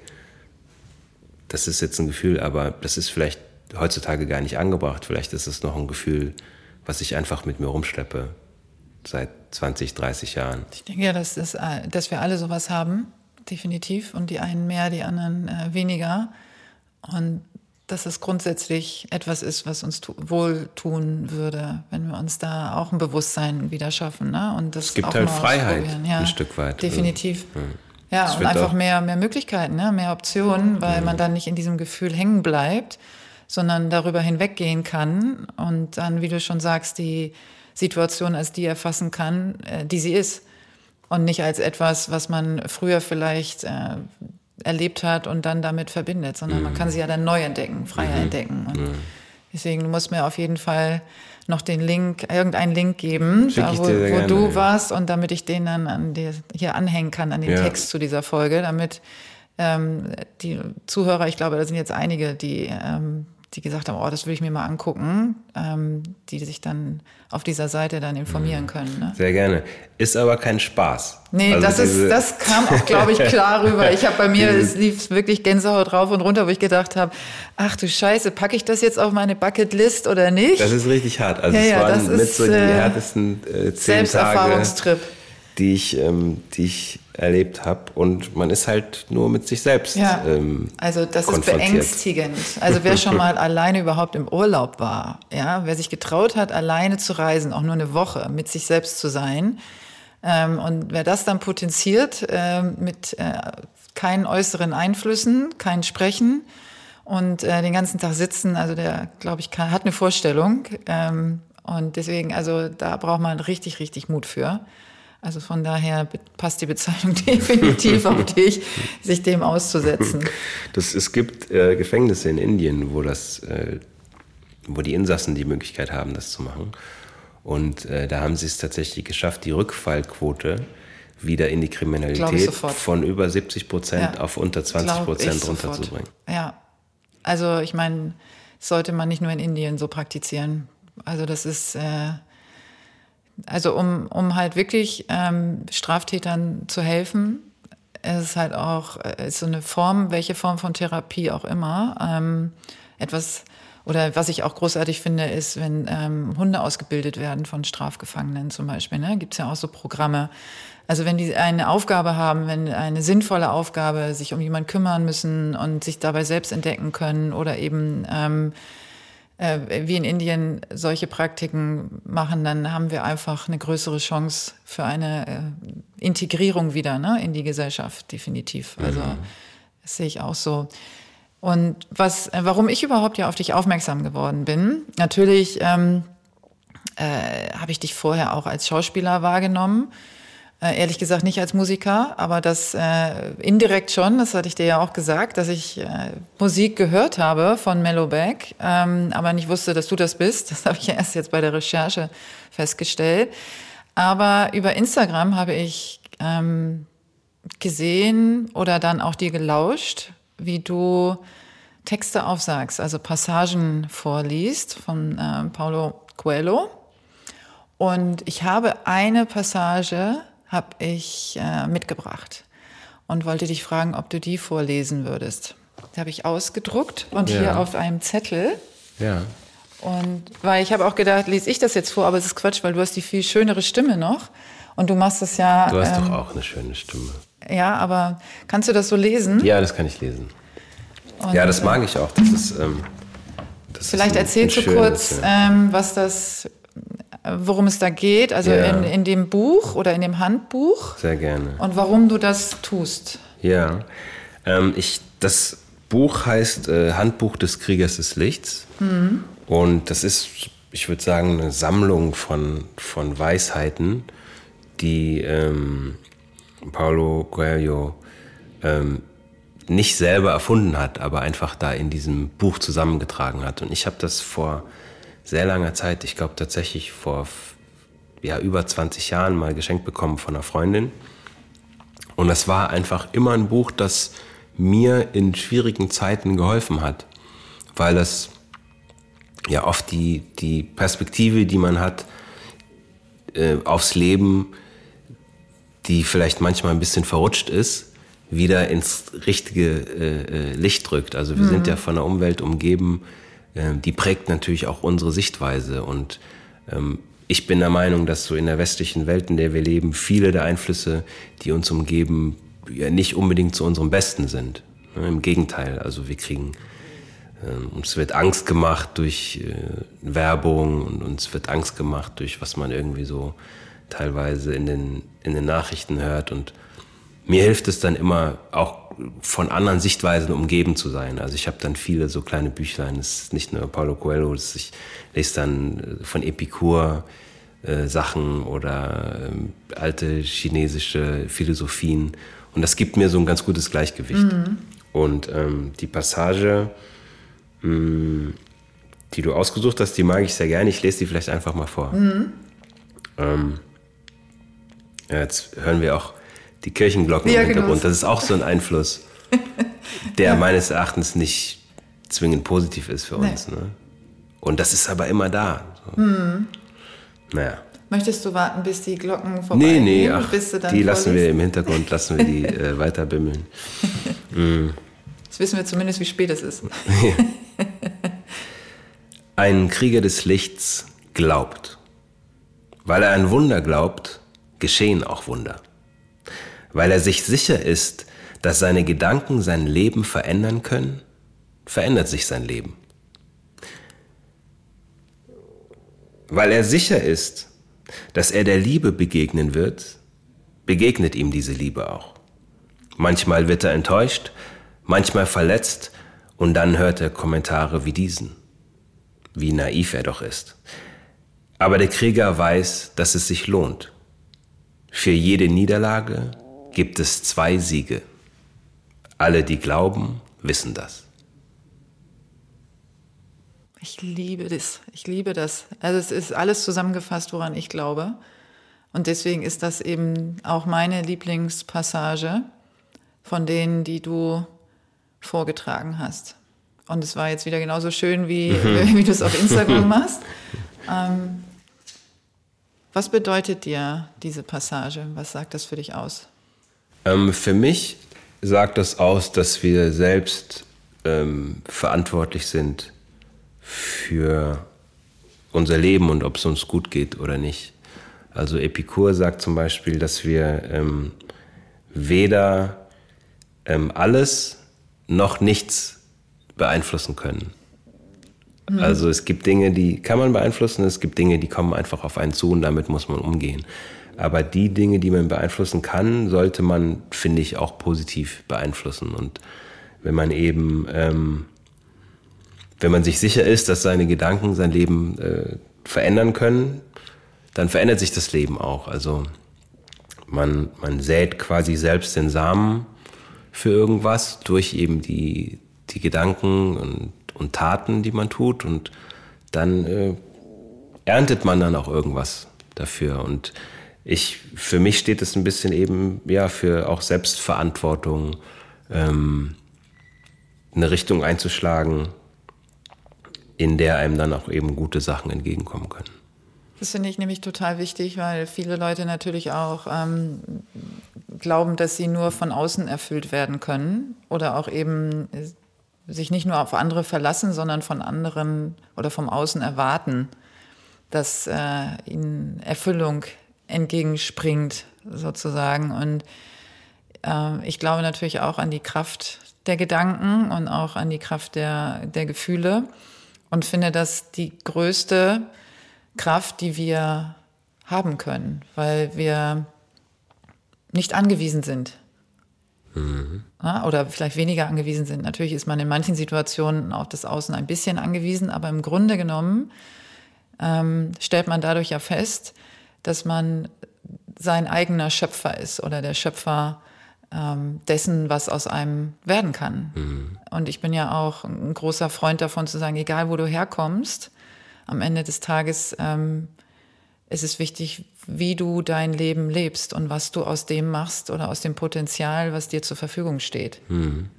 das ist jetzt ein Gefühl, aber das ist vielleicht heutzutage gar nicht angebracht. Vielleicht ist es noch ein Gefühl, was ich einfach mit mir rumschleppe seit 20, 30 Jahren. Ich denke ja, dass, das, dass wir alle sowas haben, definitiv. Und die einen mehr, die anderen äh, weniger. Und dass es grundsätzlich etwas ist, was uns wohltun würde, wenn wir uns da auch ein Bewusstsein wieder schaffen. Ne? Und das es gibt halt Freiheit ja, ein Stück weit. Definitiv. Ja. Ja, und einfach mehr, mehr Möglichkeiten, ne? mehr Optionen, weil mhm. man dann nicht in diesem Gefühl hängen bleibt, sondern darüber hinweggehen kann und dann, wie du schon sagst, die Situation als die erfassen kann, äh, die sie ist. Und nicht als etwas, was man früher vielleicht äh, erlebt hat und dann damit verbindet, sondern mhm. man kann sie ja dann neu entdecken, freier mhm. entdecken. Und mhm. deswegen, du musst mir auf jeden Fall noch den Link, irgendeinen Link geben, da, wo, wo gerne, du ja. warst und damit ich den dann an dir, hier anhängen kann, an den ja. Text zu dieser Folge, damit ähm, die Zuhörer, ich glaube, da sind jetzt einige, die ähm, die gesagt haben, oh, das will ich mir mal angucken, ähm, die sich dann auf dieser Seite dann informieren mhm. können. Ne? Sehr gerne. Ist aber kein Spaß. Nee, also das, ist, das kam auch, glaube ich, klar rüber. Ich habe bei mir, es lief wirklich Gänsehaut rauf und runter, wo ich gedacht habe, ach du Scheiße, packe ich das jetzt auf meine Bucketlist oder nicht? Das ist richtig hart. Also ja, es ja, waren mit so die äh, härtesten äh, zehn Tage, die ich, ähm, die ich erlebt habe. Und man ist halt nur mit sich selbst. Ja, ähm, also das ist beängstigend. Also wer schon mal alleine überhaupt im Urlaub war, ja, wer sich getraut hat, alleine zu reisen, auch nur eine Woche mit sich selbst zu sein, ähm, und wer das dann potenziert ähm, mit äh, keinen äußeren Einflüssen, kein Sprechen und äh, den ganzen Tag sitzen, also der, glaube ich, kann, hat eine Vorstellung. Ähm, und deswegen, also da braucht man richtig, richtig Mut für. Also von daher passt die Bezeichnung definitiv auf dich, sich dem auszusetzen. Das, es gibt äh, Gefängnisse in Indien, wo, das, äh, wo die Insassen die Möglichkeit haben, das zu machen. Und äh, da haben sie es tatsächlich geschafft, die Rückfallquote wieder in die Kriminalität von über 70 Prozent ja. auf unter 20 Prozent runterzubringen. Ja, also ich meine, sollte man nicht nur in Indien so praktizieren. Also das ist äh, also um, um halt wirklich ähm, Straftätern zu helfen, ist halt auch ist so eine Form, welche Form von Therapie auch immer, ähm, etwas Oder was ich auch großartig finde, ist, wenn ähm, Hunde ausgebildet werden von Strafgefangenen zum Beispiel. Ne? Gibt es ja auch so Programme. Also wenn die eine Aufgabe haben, wenn eine sinnvolle Aufgabe, sich um jemanden kümmern müssen und sich dabei selbst entdecken können oder eben ähm, äh, wie in Indien solche Praktiken machen, dann haben wir einfach eine größere Chance für eine äh, Integrierung wieder ne, in die Gesellschaft, definitiv. Also mhm. das sehe ich auch so. Und was, äh, warum ich überhaupt ja auf dich aufmerksam geworden bin, natürlich ähm, äh, habe ich dich vorher auch als Schauspieler wahrgenommen äh, ehrlich gesagt nicht als Musiker, aber das äh, indirekt schon, das hatte ich dir ja auch gesagt, dass ich äh, Musik gehört habe von Mellowback, ähm, aber nicht wusste, dass du das bist. Das habe ich ja erst jetzt bei der Recherche festgestellt. Aber über Instagram habe ich ähm, gesehen oder dann auch dir gelauscht, wie du Texte aufsagst, also Passagen vorliest von äh, Paulo Coelho. Und ich habe eine Passage habe ich äh, mitgebracht und wollte dich fragen, ob du die vorlesen würdest. Die habe ich ausgedruckt und ja. hier auf einem Zettel. Ja. Und weil ich habe auch gedacht, lese ich das jetzt vor, aber es ist Quatsch, weil du hast die viel schönere Stimme noch und du machst das ja. Du hast ähm, doch auch eine schöne Stimme. Ja, aber kannst du das so lesen? Ja, das kann ich lesen. Und, ja, das mag ich auch. Das ist. Ähm, das vielleicht erzählst du kurz, ähm, was das worum es da geht, also ja. in, in dem Buch oder in dem Handbuch. Sehr gerne. Und warum du das tust. Ja, ähm, ich, das Buch heißt äh, Handbuch des Kriegers des Lichts. Mhm. Und das ist, ich würde sagen, eine Sammlung von, von Weisheiten, die ähm, Paulo Coelho ähm, nicht selber erfunden hat, aber einfach da in diesem Buch zusammengetragen hat. Und ich habe das vor sehr langer Zeit, ich glaube tatsächlich vor ja, über 20 Jahren mal geschenkt bekommen von einer Freundin. Und das war einfach immer ein Buch, das mir in schwierigen Zeiten geholfen hat, weil das ja oft die, die Perspektive, die man hat äh, aufs Leben, die vielleicht manchmal ein bisschen verrutscht ist, wieder ins richtige äh, äh Licht drückt. Also wir mhm. sind ja von der Umwelt umgeben, die prägt natürlich auch unsere Sichtweise. Und ähm, ich bin der Meinung, dass so in der westlichen Welt, in der wir leben, viele der Einflüsse, die uns umgeben, ja nicht unbedingt zu unserem Besten sind. Im Gegenteil, also wir kriegen, äh, uns wird Angst gemacht durch äh, Werbung und uns wird Angst gemacht durch, was man irgendwie so teilweise in den, in den Nachrichten hört. Und mir hilft es dann immer auch von anderen Sichtweisen umgeben zu sein. Also ich habe dann viele so kleine Büchlein, es ist nicht nur Paulo Coelho, ich lese dann äh, von Epikur äh, Sachen oder äh, alte chinesische Philosophien und das gibt mir so ein ganz gutes Gleichgewicht. Mhm. Und ähm, die Passage, mh, mm, die du ausgesucht hast, die mag ich sehr gerne. Ich lese die vielleicht einfach mal vor. Mhm. Ähm, ja, jetzt hören wir auch die Kirchenglocken ja, im Hintergrund. Genau. Das ist auch so ein Einfluss, der ja. meines Erachtens nicht zwingend positiv ist für uns. Nee. Ne? Und das ist aber immer da. So. Hm. Naja. Möchtest du warten, bis die Glocken vorbei Nee, nee, ach, die lassen wir im Hintergrund, lassen wir die äh, weiter bimmeln. mm. Jetzt wissen wir zumindest, wie spät es ist. Ein Krieger des Lichts glaubt. Weil er ein Wunder glaubt, geschehen auch Wunder weil er sich sicher ist, dass seine Gedanken sein Leben verändern können, verändert sich sein Leben. Weil er sicher ist, dass er der Liebe begegnen wird, begegnet ihm diese Liebe auch. Manchmal wird er enttäuscht, manchmal verletzt und dann hört er Kommentare wie diesen, wie naiv er doch ist. Aber der Krieger weiß, dass es sich lohnt. Für jede Niederlage gibt es zwei Siege. Alle, die glauben, wissen das. Ich liebe das. Ich liebe das. Also es ist alles zusammengefasst, woran ich glaube. Und deswegen ist das eben auch meine Lieblingspassage von denen, die du vorgetragen hast. Und es war jetzt wieder genauso schön, wie, wie du es auf Instagram machst. Ähm, was bedeutet dir diese Passage? Was sagt das für dich aus? Ähm, für mich sagt das aus, dass wir selbst ähm, verantwortlich sind für unser Leben und ob es uns gut geht oder nicht. Also Epikur sagt zum Beispiel, dass wir ähm, weder ähm, alles noch nichts beeinflussen können. Mhm. Also es gibt Dinge, die kann man beeinflussen, es gibt Dinge, die kommen einfach auf einen zu und damit muss man umgehen. Aber die Dinge, die man beeinflussen kann, sollte man, finde ich, auch positiv beeinflussen. Und wenn man eben, ähm, wenn man sich sicher ist, dass seine Gedanken sein Leben äh, verändern können, dann verändert sich das Leben auch. Also man, man sät quasi selbst den Samen für irgendwas durch eben die, die Gedanken und, und Taten, die man tut. Und dann äh, erntet man dann auch irgendwas dafür. Und ich, für mich steht es ein bisschen eben, ja, für auch Selbstverantwortung, ähm, eine Richtung einzuschlagen, in der einem dann auch eben gute Sachen entgegenkommen können. Das finde ich nämlich total wichtig, weil viele Leute natürlich auch ähm, glauben, dass sie nur von außen erfüllt werden können oder auch eben sich nicht nur auf andere verlassen, sondern von anderen oder vom Außen erwarten, dass äh, ihnen Erfüllung entgegenspringt, sozusagen. Und äh, ich glaube natürlich auch an die Kraft der Gedanken und auch an die Kraft der, der Gefühle und finde das die größte Kraft, die wir haben können, weil wir nicht angewiesen sind. Mhm. Ja, oder vielleicht weniger angewiesen sind. Natürlich ist man in manchen Situationen auf das Außen ein bisschen angewiesen, aber im Grunde genommen ähm, stellt man dadurch ja fest, dass man sein eigener Schöpfer ist oder der Schöpfer ähm, dessen, was aus einem werden kann. Mhm. Und ich bin ja auch ein großer Freund davon zu sagen, egal wo du herkommst, am Ende des Tages ähm, ist es wichtig, wie du dein Leben lebst und was du aus dem machst oder aus dem Potenzial, was dir zur Verfügung steht. Mhm.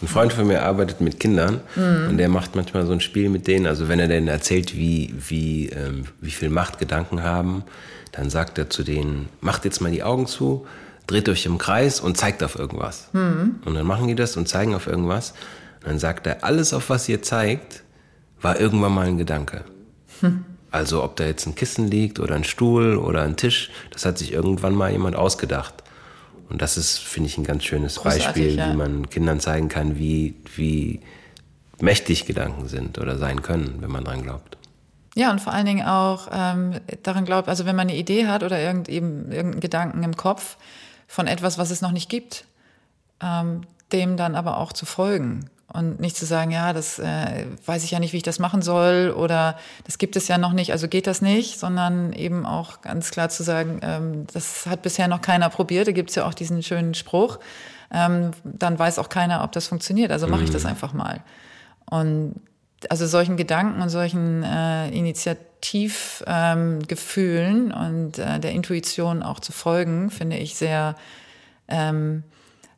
Ein Freund von mir arbeitet mit Kindern mhm. und der macht manchmal so ein Spiel mit denen. Also wenn er denen erzählt, wie, wie, ähm, wie viel Macht Gedanken haben, dann sagt er zu denen, macht jetzt mal die Augen zu, dreht euch im Kreis und zeigt auf irgendwas. Mhm. Und dann machen die das und zeigen auf irgendwas. Und dann sagt er, alles, auf was ihr zeigt, war irgendwann mal ein Gedanke. Hm. Also ob da jetzt ein Kissen liegt oder ein Stuhl oder ein Tisch, das hat sich irgendwann mal jemand ausgedacht. Und das ist, finde ich, ein ganz schönes Großartig, Beispiel, ja. wie man Kindern zeigen kann, wie, wie mächtig Gedanken sind oder sein können, wenn man dran glaubt. Ja, und vor allen Dingen auch ähm, daran glaubt, also wenn man eine Idee hat oder irgend, eben irgendeinen Gedanken im Kopf von etwas, was es noch nicht gibt, ähm, dem dann aber auch zu folgen und nicht zu sagen, ja, das äh, weiß ich ja nicht, wie ich das machen soll oder das gibt es ja noch nicht, also geht das nicht, sondern eben auch ganz klar zu sagen, ähm, das hat bisher noch keiner probiert, da gibt es ja auch diesen schönen Spruch, ähm, dann weiß auch keiner, ob das funktioniert, also mache ich das mhm. einfach mal. Und also solchen Gedanken und solchen äh, Initiativgefühlen ähm, und äh, der Intuition auch zu folgen, finde ich sehr, ähm,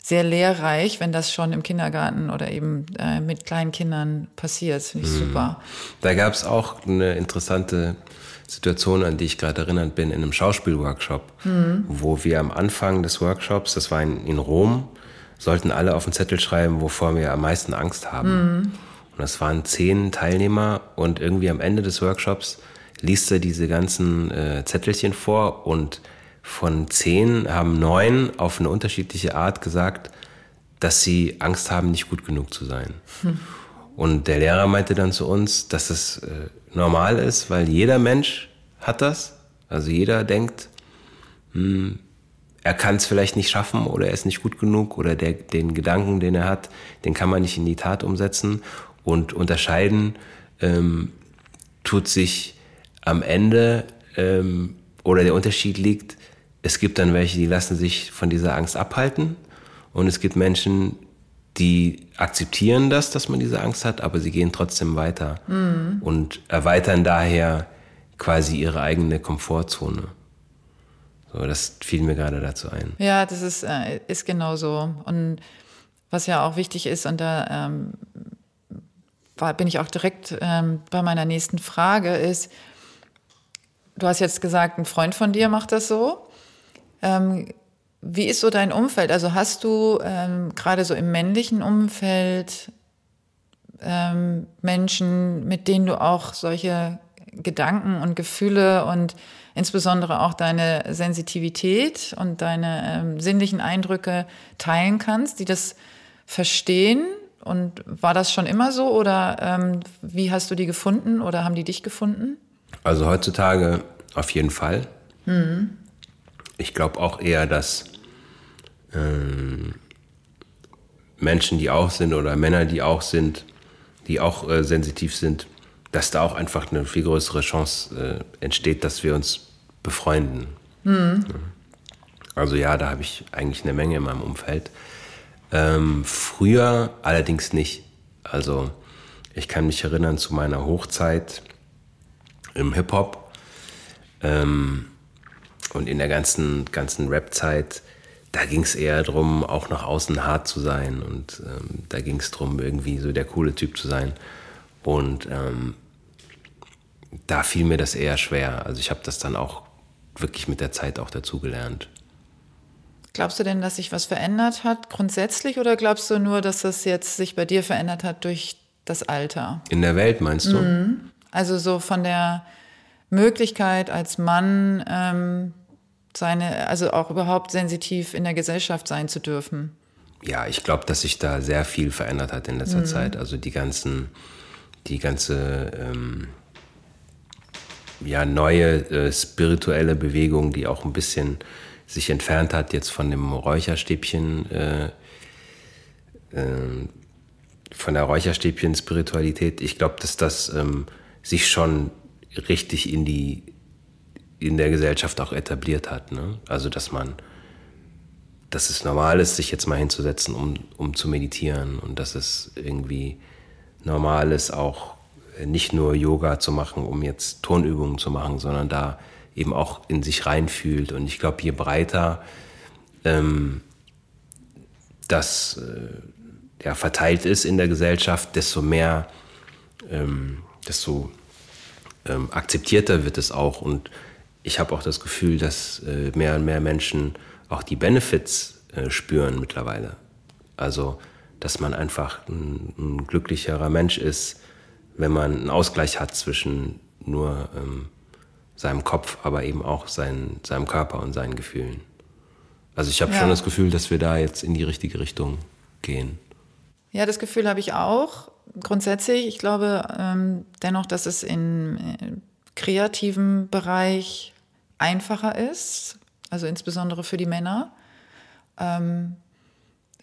sehr lehrreich, wenn das schon im Kindergarten oder eben äh, mit kleinen Kindern passiert. Finde ich mhm. super. Da gab es auch eine interessante Situation, an die ich gerade erinnert bin, in einem Schauspielworkshop, mhm. wo wir am Anfang des Workshops, das war in, in Rom, sollten alle auf den Zettel schreiben, wovor wir am meisten Angst haben. Mhm. Und das waren zehn Teilnehmer und irgendwie am Ende des Workshops liest er diese ganzen äh, Zettelchen vor und von zehn haben neun auf eine unterschiedliche Art gesagt, dass sie Angst haben, nicht gut genug zu sein. Hm. Und der Lehrer meinte dann zu uns, dass es äh, normal ist, weil jeder Mensch hat das. Also jeder denkt, hm, er kann es vielleicht nicht schaffen oder er ist nicht gut genug oder der, den Gedanken, den er hat, den kann man nicht in die Tat umsetzen. Und unterscheiden ähm, tut sich am Ende ähm, oder der Unterschied liegt, es gibt dann welche, die lassen sich von dieser Angst abhalten und es gibt Menschen, die akzeptieren das, dass man diese Angst hat, aber sie gehen trotzdem weiter mhm. und erweitern daher quasi ihre eigene Komfortzone. So, das fiel mir gerade dazu ein. Ja, das ist, äh, ist genau so. Und was ja auch wichtig ist, und da ähm, war, bin ich auch direkt ähm, bei meiner nächsten Frage, ist, du hast jetzt gesagt, ein Freund von dir macht das so. Ähm, wie ist so dein Umfeld? Also hast du ähm, gerade so im männlichen Umfeld ähm, Menschen, mit denen du auch solche Gedanken und Gefühle und insbesondere auch deine Sensitivität und deine ähm, sinnlichen Eindrücke teilen kannst, die das verstehen? Und war das schon immer so oder ähm, wie hast du die gefunden oder haben die dich gefunden? Also heutzutage auf jeden Fall. Mhm. Ich glaube auch eher, dass ähm, Menschen, die auch sind oder Männer, die auch sind, die auch äh, sensitiv sind, dass da auch einfach eine viel größere Chance äh, entsteht, dass wir uns befreunden. Mhm. Also ja, da habe ich eigentlich eine Menge in meinem Umfeld. Ähm, früher allerdings nicht. Also ich kann mich erinnern zu meiner Hochzeit im Hip-Hop ähm, und in der ganzen, ganzen Rap-Zeit da ging es eher darum, auch nach außen hart zu sein. Und ähm, da ging es darum, irgendwie so der coole Typ zu sein. Und ähm, da fiel mir das eher schwer. Also ich habe das dann auch wirklich mit der Zeit auch dazugelernt. Glaubst du denn, dass sich was verändert hat grundsätzlich oder glaubst du nur, dass das jetzt sich bei dir verändert hat durch das Alter? In der Welt meinst du? Mhm. Also so von der Möglichkeit als Mann ähm, seine, also auch überhaupt sensitiv in der Gesellschaft sein zu dürfen. Ja, ich glaube, dass sich da sehr viel verändert hat in letzter mhm. Zeit. Also die ganzen, die ganze ähm, ja, neue äh, spirituelle Bewegung, die auch ein bisschen sich entfernt hat jetzt von dem Räucherstäbchen, äh, äh, von der Räucherstäbchen-Spiritualität. Ich glaube, dass das ähm, sich schon richtig in die in der Gesellschaft auch etabliert hat. Ne? Also dass man, dass es normal ist, sich jetzt mal hinzusetzen, um, um zu meditieren und dass es irgendwie normal ist, auch nicht nur Yoga zu machen, um jetzt Tonübungen zu machen, sondern da eben auch in sich reinfühlt. Und ich glaube, je breiter ähm, das äh, ja, verteilt ist in der Gesellschaft, desto mehr, ähm, desto ähm, akzeptierter wird es auch. Und ich habe auch das Gefühl, dass äh, mehr und mehr Menschen auch die Benefits äh, spüren mittlerweile. Also, dass man einfach ein, ein, glücklicherer Mensch ist, wenn man einen Ausgleich hat zwischen nur ähm, seinem Kopf, aber eben auch sein, seinem Körper und seinen Gefühlen. Also ich habe ja. schon das Gefühl, dass wir da jetzt in die richtige Richtung gehen. Ja, das Gefühl habe ich auch. Grundsätzlich, ich glaube ähm, dennoch, dass es in äh, kreativen Bereich einfacher ist, also insbesondere für die Männer. Ähm,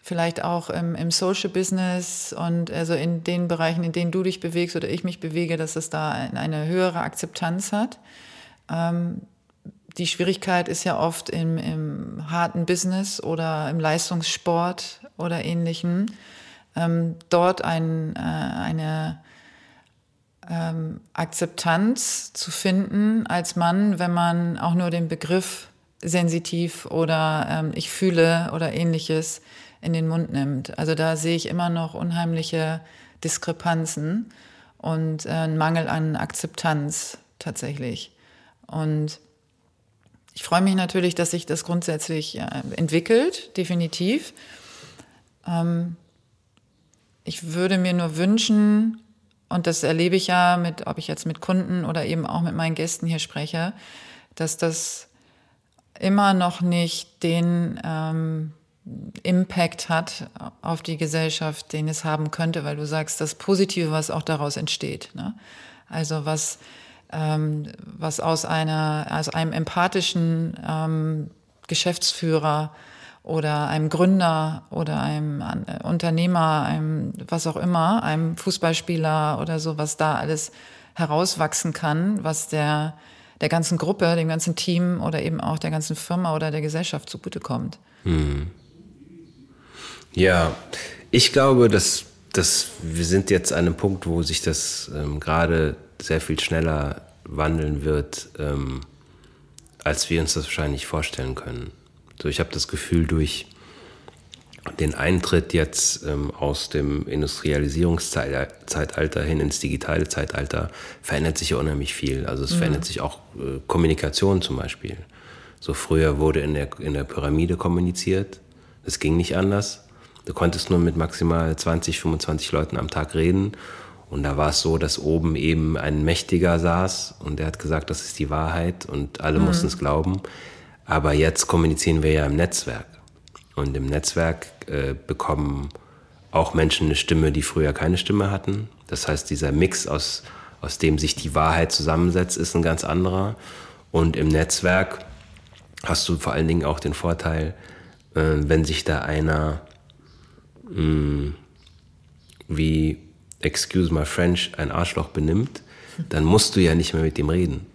vielleicht auch im, im, Social Business und also in den Bereichen, in denen du dich bewegst oder ich mich bewege, dass es da eine höhere Akzeptanz hat. Ähm, die Schwierigkeit ist ja oft im, im, harten Business oder im Leistungssport oder ähnlichem, ähm, dort ein, äh, eine ähm, Akzeptanz zu finden als Mann, wenn man auch nur den Begriff sensitiv oder ähm, ich fühle oder ähnliches in den Mund nimmt. Also da sehe ich immer noch unheimliche Diskrepanzen und äh, einen Mangel an Akzeptanz tatsächlich. Und ich freue mich natürlich, dass sich das grundsätzlich äh, entwickelt, definitiv. Ähm, ich würde mir nur wünschen, und das erlebe ich ja mit, ob ich jetzt mit Kunden oder eben auch mit meinen Gästen hier spreche, dass das immer noch nicht den ähm, Impact hat auf die Gesellschaft, den es haben könnte, weil du sagst, das Positive, was auch daraus entsteht. Ne? Also was, ähm, was aus einer, aus einem empathischen ähm, Geschäftsführer oder einem Gründer oder einem Unternehmer, einem was auch immer, einem Fußballspieler oder so, was da alles herauswachsen kann, was der, der ganzen Gruppe, dem ganzen Team oder eben auch der ganzen Firma oder der Gesellschaft zugutekommt. Hm. Ja, ich glaube, dass, dass wir sind jetzt an einem Punkt, wo sich das ähm, gerade sehr viel schneller wandeln wird, ähm, als wir uns das wahrscheinlich vorstellen können. So, ich habe das Gefühl, durch den Eintritt jetzt ähm, aus dem Industrialisierungszeitalter hin ins digitale Zeitalter verändert sich ja unheimlich viel. Also es mhm. verändert sich auch äh, Kommunikation zum Beispiel. So früher wurde in der, in der Pyramide kommuniziert. Das ging nicht anders. Du konntest nur mit maximal 20, 25 Leuten am Tag reden. Und da war es so, dass oben eben ein Mächtiger saß und der hat gesagt, das ist die Wahrheit und alle mhm. mussten es glauben. Aber jetzt kommunizieren wir ja im Netzwerk. Und im Netzwerk äh, bekommen auch Menschen eine Stimme, die früher keine Stimme hatten. Das heißt, dieser Mix, aus, aus dem sich die Wahrheit zusammensetzt, ist ein ganz anderer. Und im Netzwerk hast du vor allen Dingen auch den Vorteil, äh, wenn sich da einer mh, mm, wie, excuse my French, ein Arschloch benimmt, dann musst du ja nicht mehr mit dem reden.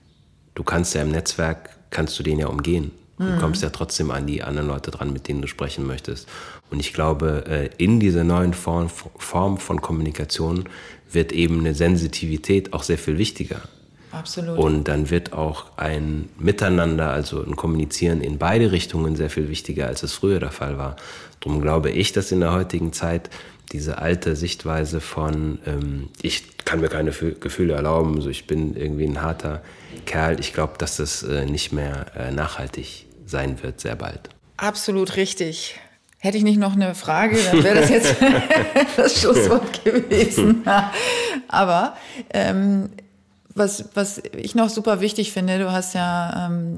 Du kannst ja im Netzwerk, kannst du den ja umgehen. Du mhm. kommst ja trotzdem an die anderen Leute dran, mit denen du sprechen möchtest. Und ich glaube, äh, in dieser neuen Form, Form von Kommunikation wird eben eine Sensitivität auch sehr viel wichtiger. Absolut. Und dann wird auch ein Miteinander, also ein Kommunizieren in beide Richtungen sehr viel wichtiger, als es früher der Fall war. Darum glaube ich, dass in der heutigen Zeit diese alte Sichtweise von, ähm, ich kann mir keine Gefühle erlauben, so ich bin irgendwie ein harter Kerl, ich glaube, dass das äh, nicht mehr äh, nachhaltig sein wird, sehr bald. Absolut richtig. Hätte ich nicht noch eine Frage, dann wäre das jetzt das Schlusswort gewesen. Aber ähm, was, was ich noch super wichtig finde, du hast ja ähm,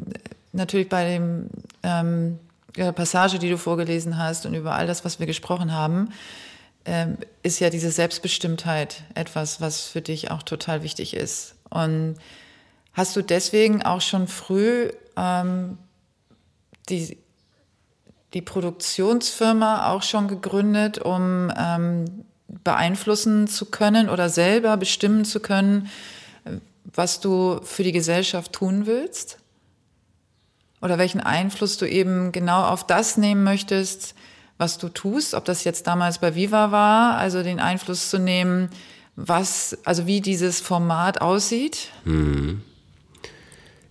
natürlich bei dem ähm, Passage, die du vorgelesen hast und über all das, was wir gesprochen haben, ähm, ist ja diese Selbstbestimmtheit etwas, was für dich auch total wichtig ist. Und hast du deswegen auch schon früh ähm, die, die Produktionsfirma auch schon gegründet, um ähm, beeinflussen zu können oder selber bestimmen zu können, was du für die Gesellschaft tun willst? Oder welchen Einfluss du eben genau auf das nehmen möchtest, was du tust? Ob das jetzt damals bei Viva war, also den Einfluss zu nehmen, was, also wie dieses Format aussieht? Hm.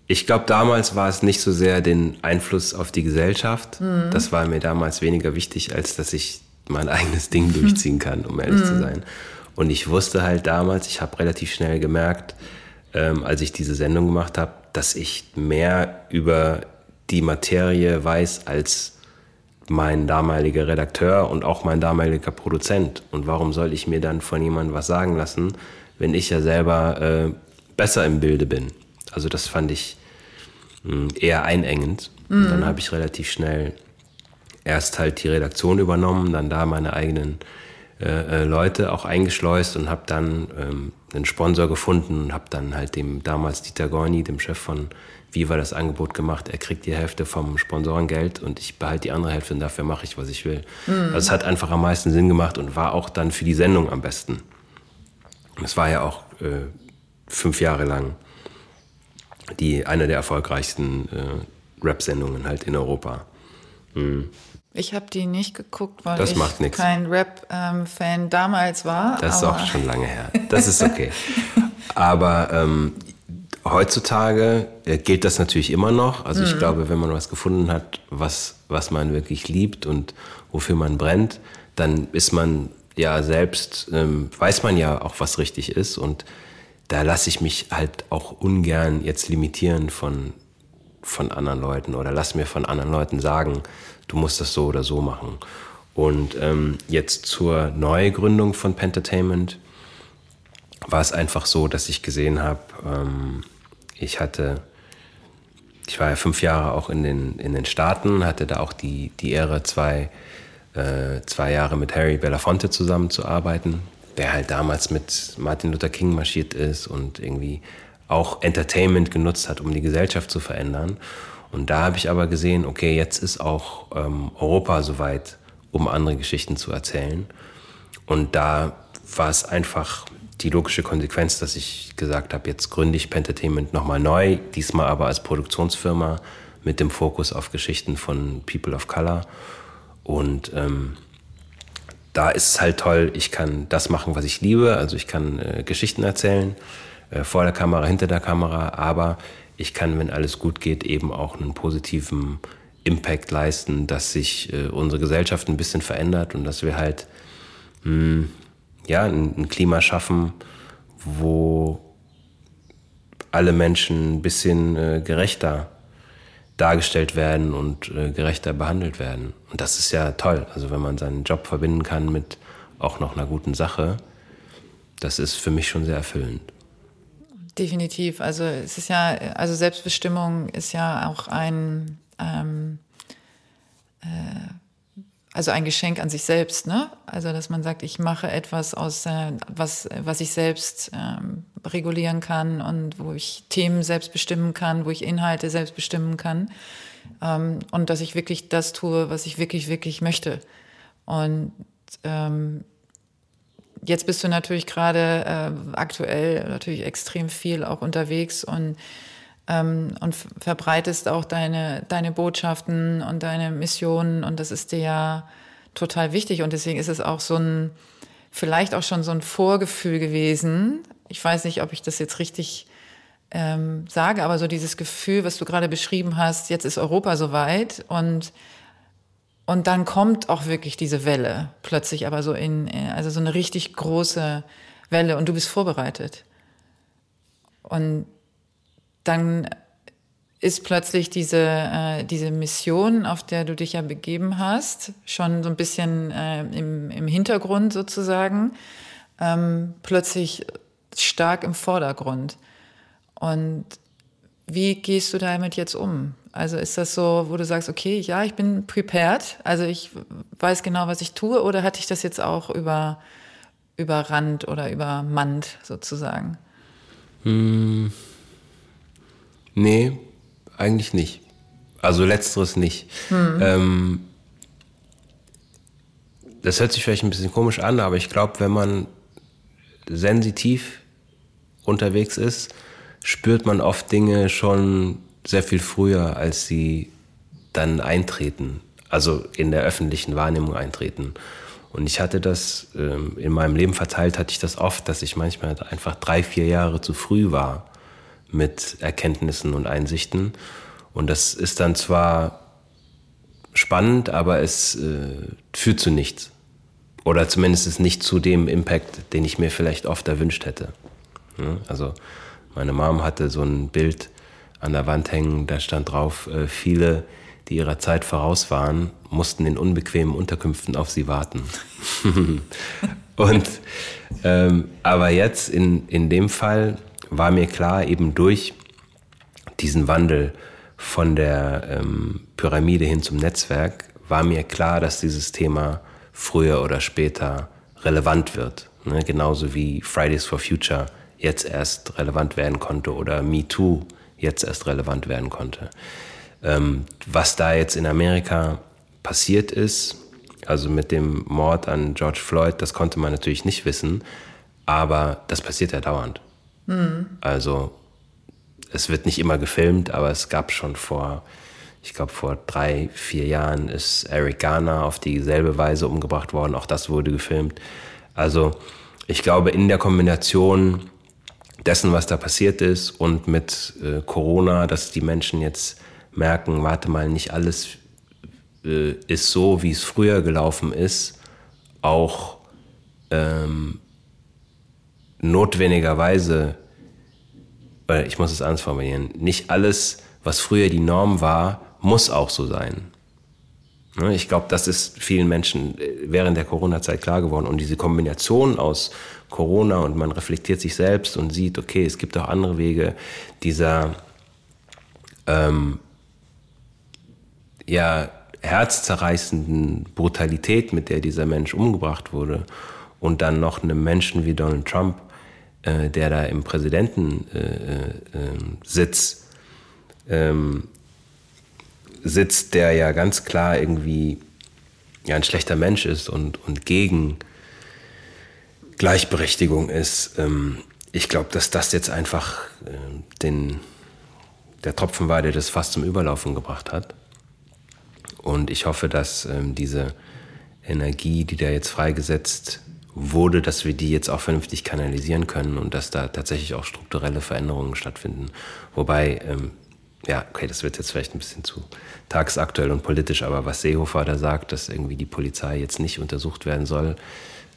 Ich glaube, damals war es nicht so sehr den Einfluss auf die Gesellschaft. Mhm. Das war mir damals weniger wichtig, als dass ich mein eigenes Ding durchziehen kann, um ehrlich mhm. zu sein. Und ich wusste halt damals, ich habe relativ schnell gemerkt, ähm, als ich diese Sendung gemacht habe, dass ich mehr über die Materie weiß als mein damaliger Redakteur und auch mein damaliger Produzent. Und warum soll ich mir dann von jemandem was sagen lassen, wenn ich ja selber äh, besser im Bilde bin? Also das fand ich mh, hm, eher einengend. Mhm. Und dann habe ich relativ schnell erst halt die Redaktion übernommen, dann da meine eigenen äh, äh, Leute auch eingeschleust und habe dann ähm, einen Sponsor gefunden und habe dann halt dem damals Dieter Gorni, dem Chef von Viva, das Angebot gemacht, er kriegt die Hälfte vom Sponsorengeld und ich behalte die andere Hälfte und dafür mache ich, was ich will. Mhm. Also es hat einfach am meisten Sinn gemacht und war auch dann für die Sendung am besten. Es war ja auch äh, fünf Jahre lang die eine der erfolgreichsten äh, Rap-Sendungen halt in Europa. Mhm. Ich habe die nicht geguckt, weil das ich kein Rap-Fan ähm, damals war. Das ist auch schon lange her. Das ist okay. aber ähm, heutzutage äh, gilt das natürlich immer noch. Also mhm. ich glaube, wenn man was gefunden hat, was, was man wirklich liebt und wofür man brennt, dann ist man ja selbst, ähm, weiß man ja auch, was richtig ist. Und da lasse ich mich halt auch ungern jetzt limitieren von, von anderen Leuten oder lass mir von anderen Leuten sagen, du musst das so oder so machen. Und ähm, jetzt zur Neugründung von Pentertainment war es einfach so, dass ich gesehen habe, ähm, ich hatte, ich war ja fünf Jahre auch in den, in den Staaten, hatte da auch die, die Ehre, zwei, äh, zwei Jahre mit Harry Belafonte zusammenzuarbeiten, der halt damals mit Martin Luther King marschiert ist und irgendwie auch Entertainment genutzt hat, um die Gesellschaft zu verändern. Und da habe ich aber gesehen, okay, jetzt ist auch ähm, Europa soweit, um andere Geschichten zu erzählen. Und da war es einfach die logische Konsequenz, dass ich gesagt habe, jetzt gründe ich Pentertainment nochmal neu, diesmal aber als Produktionsfirma mit dem Fokus auf Geschichten von People of Color. Und ähm, da ist es halt toll, ich kann das machen, was ich liebe. Also ich kann äh, Geschichten erzählen, äh, vor der Kamera, hinter der Kamera, aber ich kann, wenn alles gut geht, eben auch einen positiven Impact leisten, dass sich äh, unsere Gesellschaft ein bisschen verändert und dass wir halt hm, ja, ein, ein, Klima schaffen, wo alle Menschen ein bisschen äh, gerechter dargestellt werden und äh, gerechter behandelt werden. und das ist ja toll. Also wenn man seinen Job verbinden kann mit auch noch einer guten Sache, das ist für mich schon sehr erfüllend. Definitiv. Also es ist ja, also Selbstbestimmung ist ja auch ein ähm, äh, also ein Geschenk an sich selbst, ne? Also dass man sagt, ich mache etwas aus, äh, was was ich selbst ähm, regulieren kann und wo ich Themen selbst bestimmen kann, wo ich Inhalte selbst bestimmen kann ähm, und dass ich wirklich das tue, was ich wirklich wirklich möchte. Und ähm, jetzt bist du natürlich gerade äh, aktuell natürlich extrem viel auch unterwegs und ähm, und verbreitest auch deine, deine Botschaften und deine Missionen und das ist dir ja total wichtig und deswegen ist es auch so ein, vielleicht auch schon so ein Vorgefühl gewesen. Ich weiß nicht, ob ich das jetzt richtig ähm, sage, aber so dieses Gefühl, was du gerade beschrieben hast, jetzt ist Europa soweit und und dann kommt auch wirklich diese Welle plötzlich, aber so in, also so eine richtig große Welle und du bist vorbereitet. Und dann ist plötzlich diese, äh, diese Mission, auf der du dich ja begeben hast, schon so ein bisschen äh, im, im Hintergrund sozusagen, ähm, plötzlich stark im Vordergrund. Und wie gehst du damit jetzt um? Also ist das so, wo du sagst, okay, ja, ich bin prepared, also ich weiß genau, was ich tue, oder hatte ich das jetzt auch über, überrannt oder übermannt sozusagen? Hm. Nee, eigentlich nicht. Also letzteres nicht. Hm. Ähm, das hört sich vielleicht ein bisschen komisch an, aber ich glaube, wenn man sensitiv unterwegs ist, spürt man oft Dinge schon sehr viel früher, als sie dann eintreten, also in der öffentlichen Wahrnehmung eintreten. Und ich hatte das ähm, in meinem Leben verteilt, hatte ich das oft, dass ich manchmal einfach drei, vier Jahre zu früh war mit Erkenntnissen und Einsichten. Und das ist dann zwar spannend, aber es äh, führt zu nichts. Oder zumindest nicht zu dem Impact, den ich mir vielleicht oft erwünscht hätte. Ja, also meine Mom hatte so ein Bild an der Wand hängen, da stand drauf, äh, viele, die ihrer Zeit voraus waren, mussten in unbequemen Unterkünften auf sie warten. Und ähm, aber jetzt in, in dem Fall war mir klar, eben durch diesen Wandel von der ähm, Pyramide hin zum Netzwerk, war mir klar, dass dieses Thema früher oder später relevant wird. Ne? Genauso wie Fridays for Future jetzt erst relevant werden konnte oder Me Too jetzt erst relevant werden konnte. Ähm, was da jetzt in Amerika passiert ist, also mit dem Mord an George Floyd, das konnte man natürlich nicht wissen, aber das passiert ja dauernd. Mhm. Also es wird nicht immer gefilmt, aber es gab schon vor, ich glaube vor drei, vier Jahren ist Eric Garner auf dieselbe Weise umgebracht worden. Auch das wurde gefilmt. Also ich glaube in der Kombination dessen, was da passiert ist und mit äh, Corona, dass die Menschen jetzt merken, warte mal, nicht alles äh, ist so, wie es früher gelaufen ist, auch ähm, notwendigerweise, ich muss es anders formulieren, nicht alles, was früher die Norm war, muss auch so sein. Ne, ich glaube, das ist vielen Menschen äh, während der Corona-Zeit klar geworden. Und diese Kombination aus Corona und man reflektiert sich selbst und sieht, okay, es gibt auch andere Wege dieser ähm, ja, herzzerreißenden Brutalität, mit der dieser Mensch umgebracht wurde, und dann noch einem Menschen wie Donald Trump, äh, der da im Präsidentensitz äh, äh, ähm, sitzt, der ja ganz klar irgendwie ja, ein schlechter Mensch ist und, und gegen Gleichberechtigung ist. Ähm, ich glaube, dass das jetzt einfach äh, den, der Tropfen war, der das fast zum Überlaufen gebracht hat. Und ich hoffe, dass ähm, diese Energie, die da jetzt freigesetzt wurde, dass wir die jetzt auch vernünftig kanalisieren können und dass da tatsächlich auch strukturelle Veränderungen stattfinden. Wobei, ähm, ja, okay, das wird jetzt vielleicht ein bisschen zu tagsaktuell und politisch, aber was Seehofer da sagt, dass irgendwie die Polizei jetzt nicht untersucht werden soll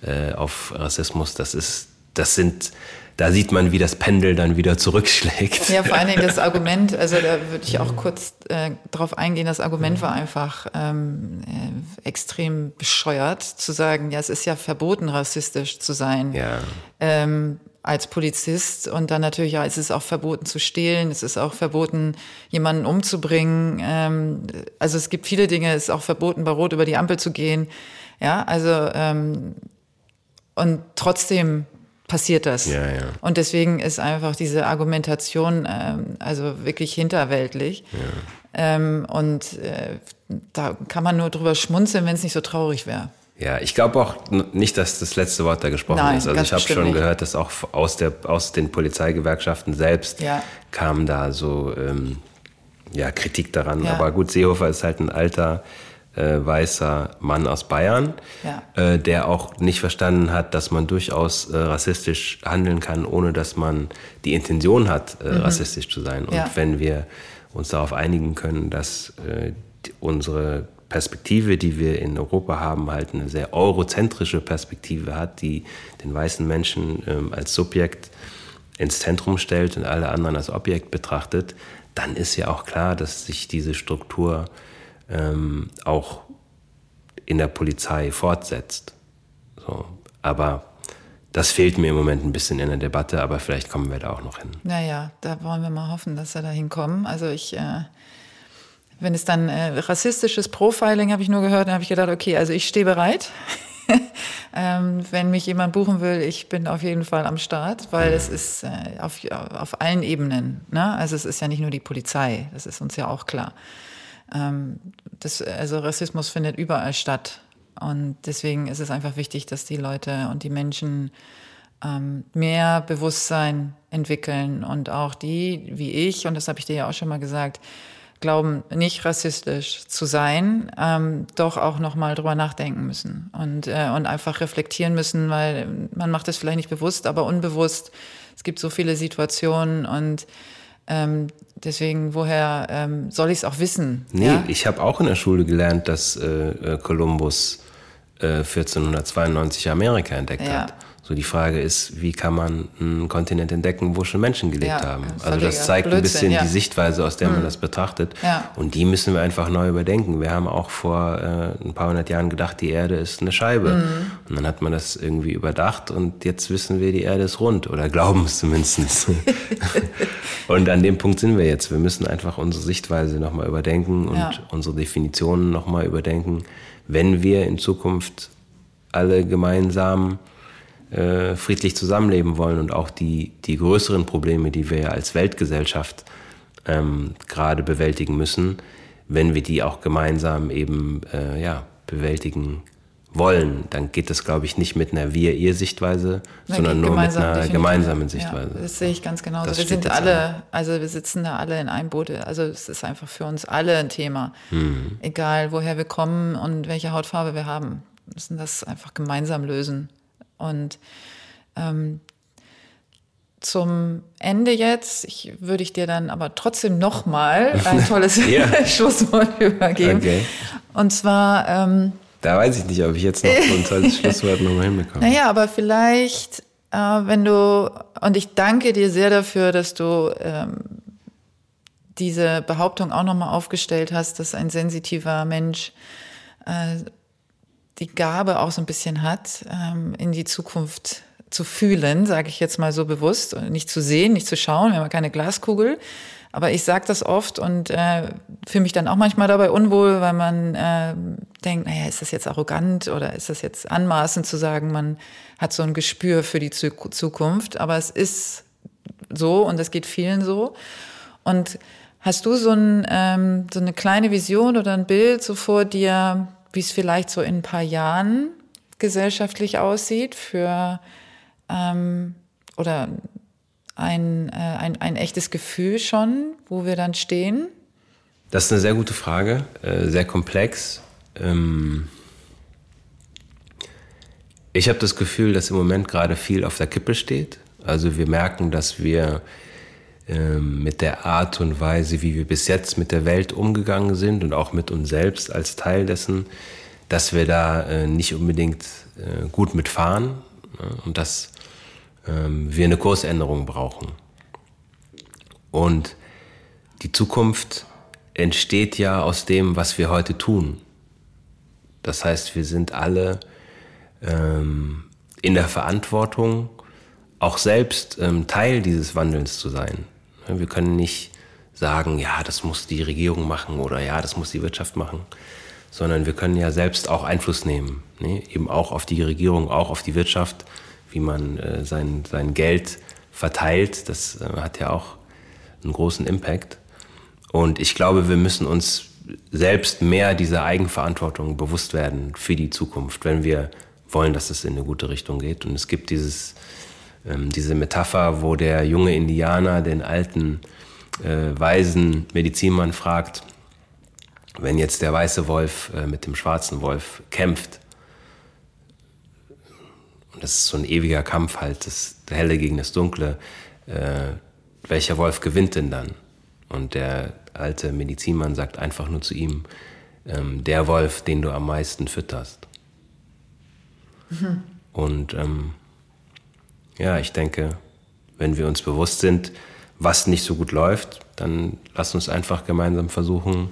äh, auf Rassismus, das ist das sind, da sieht man, wie das Pendel dann wieder zurückschlägt. Ja, vor allen Dingen das Argument, also da würde ich auch kurz äh, drauf eingehen, das Argument war einfach ähm, äh, extrem bescheuert, zu sagen, ja, es ist ja verboten, rassistisch zu sein. Ja. Ähm, als Polizist und dann natürlich, ja, es ist auch verboten zu stehlen, es ist auch verboten, jemanden umzubringen. Ähm, also es gibt viele Dinge, es ist auch verboten, bei Rot über die Ampel zu gehen. Ja, also ähm, und trotzdem passiert das. Ja, ja. Und deswegen ist einfach diese Argumentation ähm, also wirklich hinterweltlich. Ja. Ähm, und äh, da kann man nur drüber schmunzeln, wenn es nicht so traurig wäre. Ja, ich glaube auch nicht, dass das letzte Wort da gesprochen Nein, ist. Also ich habe schon nicht. gehört, dass auch aus, der, aus den Polizeigewerkschaften selbst Ja. kam da so ähm, ja, Kritik daran. Ja. Aber gut, Seehofer ist halt ein alter äh, weißer Mann aus Bayern, Ja. äh, der auch nicht verstanden hat, dass man durchaus äh, rassistisch handeln kann, ohne dass man die Intention hat, äh, rassistisch zu sein. Und Mhm. Ja. wenn wir uns darauf einigen können, dass äh, unsere Perspektive, die wir in Europa haben, halt eine sehr eurozentrische Perspektive hat, die den weißen Menschen ähm, als Subjekt ins Zentrum stellt und alle anderen als Objekt betrachtet, dann ist ja auch klar, dass sich diese Struktur ähm, auch in der Polizei fortsetzt. So. Aber das fehlt mir im Moment ein bisschen in der Debatte, aber vielleicht kommen wir da auch noch hin. Naja, da wollen wir mal hoffen, dass wir da hinkommen. Also ich, äh, wenn es dann äh, rassistisches Profiling habe ich nur gehört, dann habe ich gedacht, okay, also ich stehe bereit. ähm, wenn mich jemand buchen will, ich bin auf jeden Fall am Start, weil es ist äh, auf, auf allen Ebenen. Ne? Also es ist ja nicht nur die Polizei, das ist uns ja auch klar. Ähm, das, also Rassismus findet überall statt. Und deswegen ist es einfach wichtig, dass die Leute und die Menschen ähm, mehr Bewusstsein entwickeln und auch die, wie ich, und das habe ich dir ja auch schon mal gesagt, glauben, nicht rassistisch zu sein, ähm, doch auch nochmal drüber nachdenken müssen und, äh, und einfach reflektieren müssen, weil man macht es vielleicht nicht bewusst, aber unbewusst. Es gibt so viele Situationen und ähm, deswegen, woher ähm, soll ich es auch wissen? Nee, ja? ich habe auch in der Schule gelernt, dass äh, Kolumbus äh, 1492 Amerika entdeckt Ja. hat. So die Frage ist, wie kann man einen Kontinent entdecken, wo schon Menschen gelebt Ja, haben? Also das zeigt ein Blödsinn, bisschen ja. Hm. die Sichtweise, aus der man das betrachtet. Ja. Und die müssen wir einfach neu überdenken. Wir haben auch vor äh, ein paar hundert Jahren gedacht, die Erde ist eine Scheibe. Hm. Und dann hat man das irgendwie überdacht und jetzt wissen wir, die Erde ist rund oder glauben es zumindest. und an dem Punkt sind wir jetzt. Wir müssen einfach unsere Sichtweise nochmal überdenken und unsere Definitionen nochmal überdenken, wenn wir in Zukunft alle gemeinsam äh, friedlich zusammenleben wollen und auch die, die größeren Probleme, die wir ja als Weltgesellschaft ähm, gerade bewältigen müssen, wenn wir die auch gemeinsam eben äh, ja, bewältigen wollen, dann geht das, glaube ich, nicht mit einer Wir-Ihr-Sichtweise, sondern nur mit einer gemeinsamen Sichtweise. Ja, das sehe ich ganz genauso. Das wir sind alle, also wir sitzen da alle in einem Boot. Also es ist einfach für uns alle ein Thema. Mhm. Egal, woher wir kommen und welche Hautfarbe wir haben. Wir müssen das einfach gemeinsam lösen. Und ähm, zum Ende jetzt, ich, würde ich dir dann aber trotzdem nochmal ein tolles. Schlusswort übergeben. Okay. Und zwar, ähm, Da weiß ich nicht, ob ich jetzt noch so ein tolles Schlusswort nochmal hinbekomme. naja, aber vielleicht, äh, wenn du, und ich danke dir sehr dafür, dass du ähm, diese Behauptung auch nochmal aufgestellt hast, dass ein sensitiver Mensch äh, die Gabe auch so ein bisschen hat, ähm, in die Zukunft zu fühlen, sage ich jetzt mal so bewusst, nicht zu sehen, nicht zu schauen, wir haben keine Glaskugel. Aber ich sage das oft und äh, fühle mich dann auch manchmal dabei unwohl, weil man äh, denkt, naja, ist das jetzt arrogant oder ist das jetzt anmaßend zu sagen, man hat so ein Gespür für die Zu Zukunft. Aber es ist so und es geht vielen so. Und hast du so, ein, ähm, so eine kleine Vision oder ein Bild so vor dir, wie es vielleicht so in ein paar Jahren gesellschaftlich aussieht für ähm, oder ein, äh, ein, ein echtes Gefühl schon, wo wir dann stehen? Das ist eine sehr gute Frage, äh, sehr komplex. Ähm ich habe das Gefühl, dass im Moment gerade viel auf der Kippe steht. Also wir merken, dass wir ähm, mit der Art und Weise, wie wir bis jetzt mit der Welt umgegangen sind und auch mit uns selbst als Teil dessen, dass wir da äh, nicht unbedingt äh, gut mitfahren. Ne? Und dass ähm, wir eine Kursänderung brauchen. Und die Zukunft entsteht ja aus dem, was wir heute tun. Das heißt, wir sind alle ähm, in der Verantwortung, auch selbst Teil dieses Wandels zu sein. Wir können nicht sagen, ja, das muss die Regierung machen oder ja, das muss die Wirtschaft machen, sondern wir können ja selbst auch Einfluss nehmen, ne? eben auch auf die Regierung, auch auf die Wirtschaft, wie man äh, sein, sein Geld verteilt. Das äh, hat ja auch einen großen Impact. Und ich glaube, wir müssen uns selbst mehr dieser Eigenverantwortung bewusst werden für die Zukunft, wenn wir wollen, dass es in eine gute Richtung geht. Und es gibt dieses, ähm, diese Metapher, wo der junge Indianer den alten, äh, weisen Medizinmann fragt, wenn jetzt der weiße Wolf äh, mit dem schwarzen Wolf kämpft, und das ist so ein ewiger Kampf halt, das Helle gegen das Dunkle, äh, welcher Wolf gewinnt denn dann? Und der alte Medizinmann sagt einfach nur zu ihm, ähm, der Wolf, den du am meisten fütterst. Mhm. Und ähm, ja, ich denke, wenn wir uns bewusst sind, was nicht so gut läuft, dann lass uns einfach gemeinsam versuchen,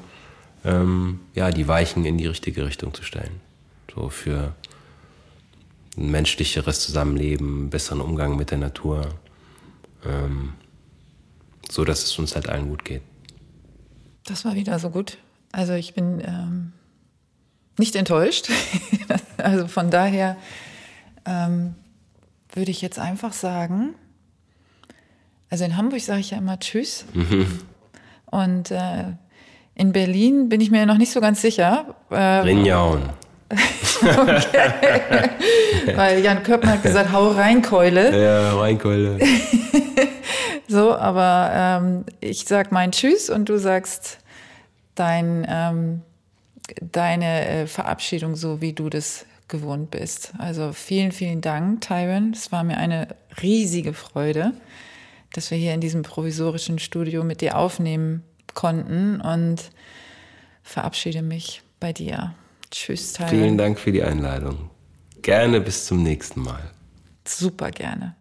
ähm, ja, die Weichen in die richtige Richtung zu stellen. So für ein menschlicheres Zusammenleben, besseren Umgang mit der Natur, ähm, so dass es uns halt allen gut geht. Das war wieder so gut. Also ich bin ähm, nicht enttäuscht. also von daher ähm, würde ich jetzt einfach sagen, also in Hamburg sage ich ja immer Tschüss. Mhm. Und äh, in Berlin bin ich mir noch nicht so ganz sicher. Äh, Rinjauen. okay. Weil Jan Köppen hat gesagt, hau rein, Keule. Ja, rein, Keule. so, aber ähm, ich sag mein Tschüss und du sagst dein, ähm, deine äh, Verabschiedung so, wie du das gewohnt bist. Also vielen, vielen Dank, Tyron. Es war mir eine riesige Freude, dass wir hier in diesem provisorischen Studio mit dir aufnehmen konnten und verabschiede mich bei dir. Tschüss, Tyron. Vielen Dank für die Einladung. Gerne bis zum nächsten Mal. Super gerne.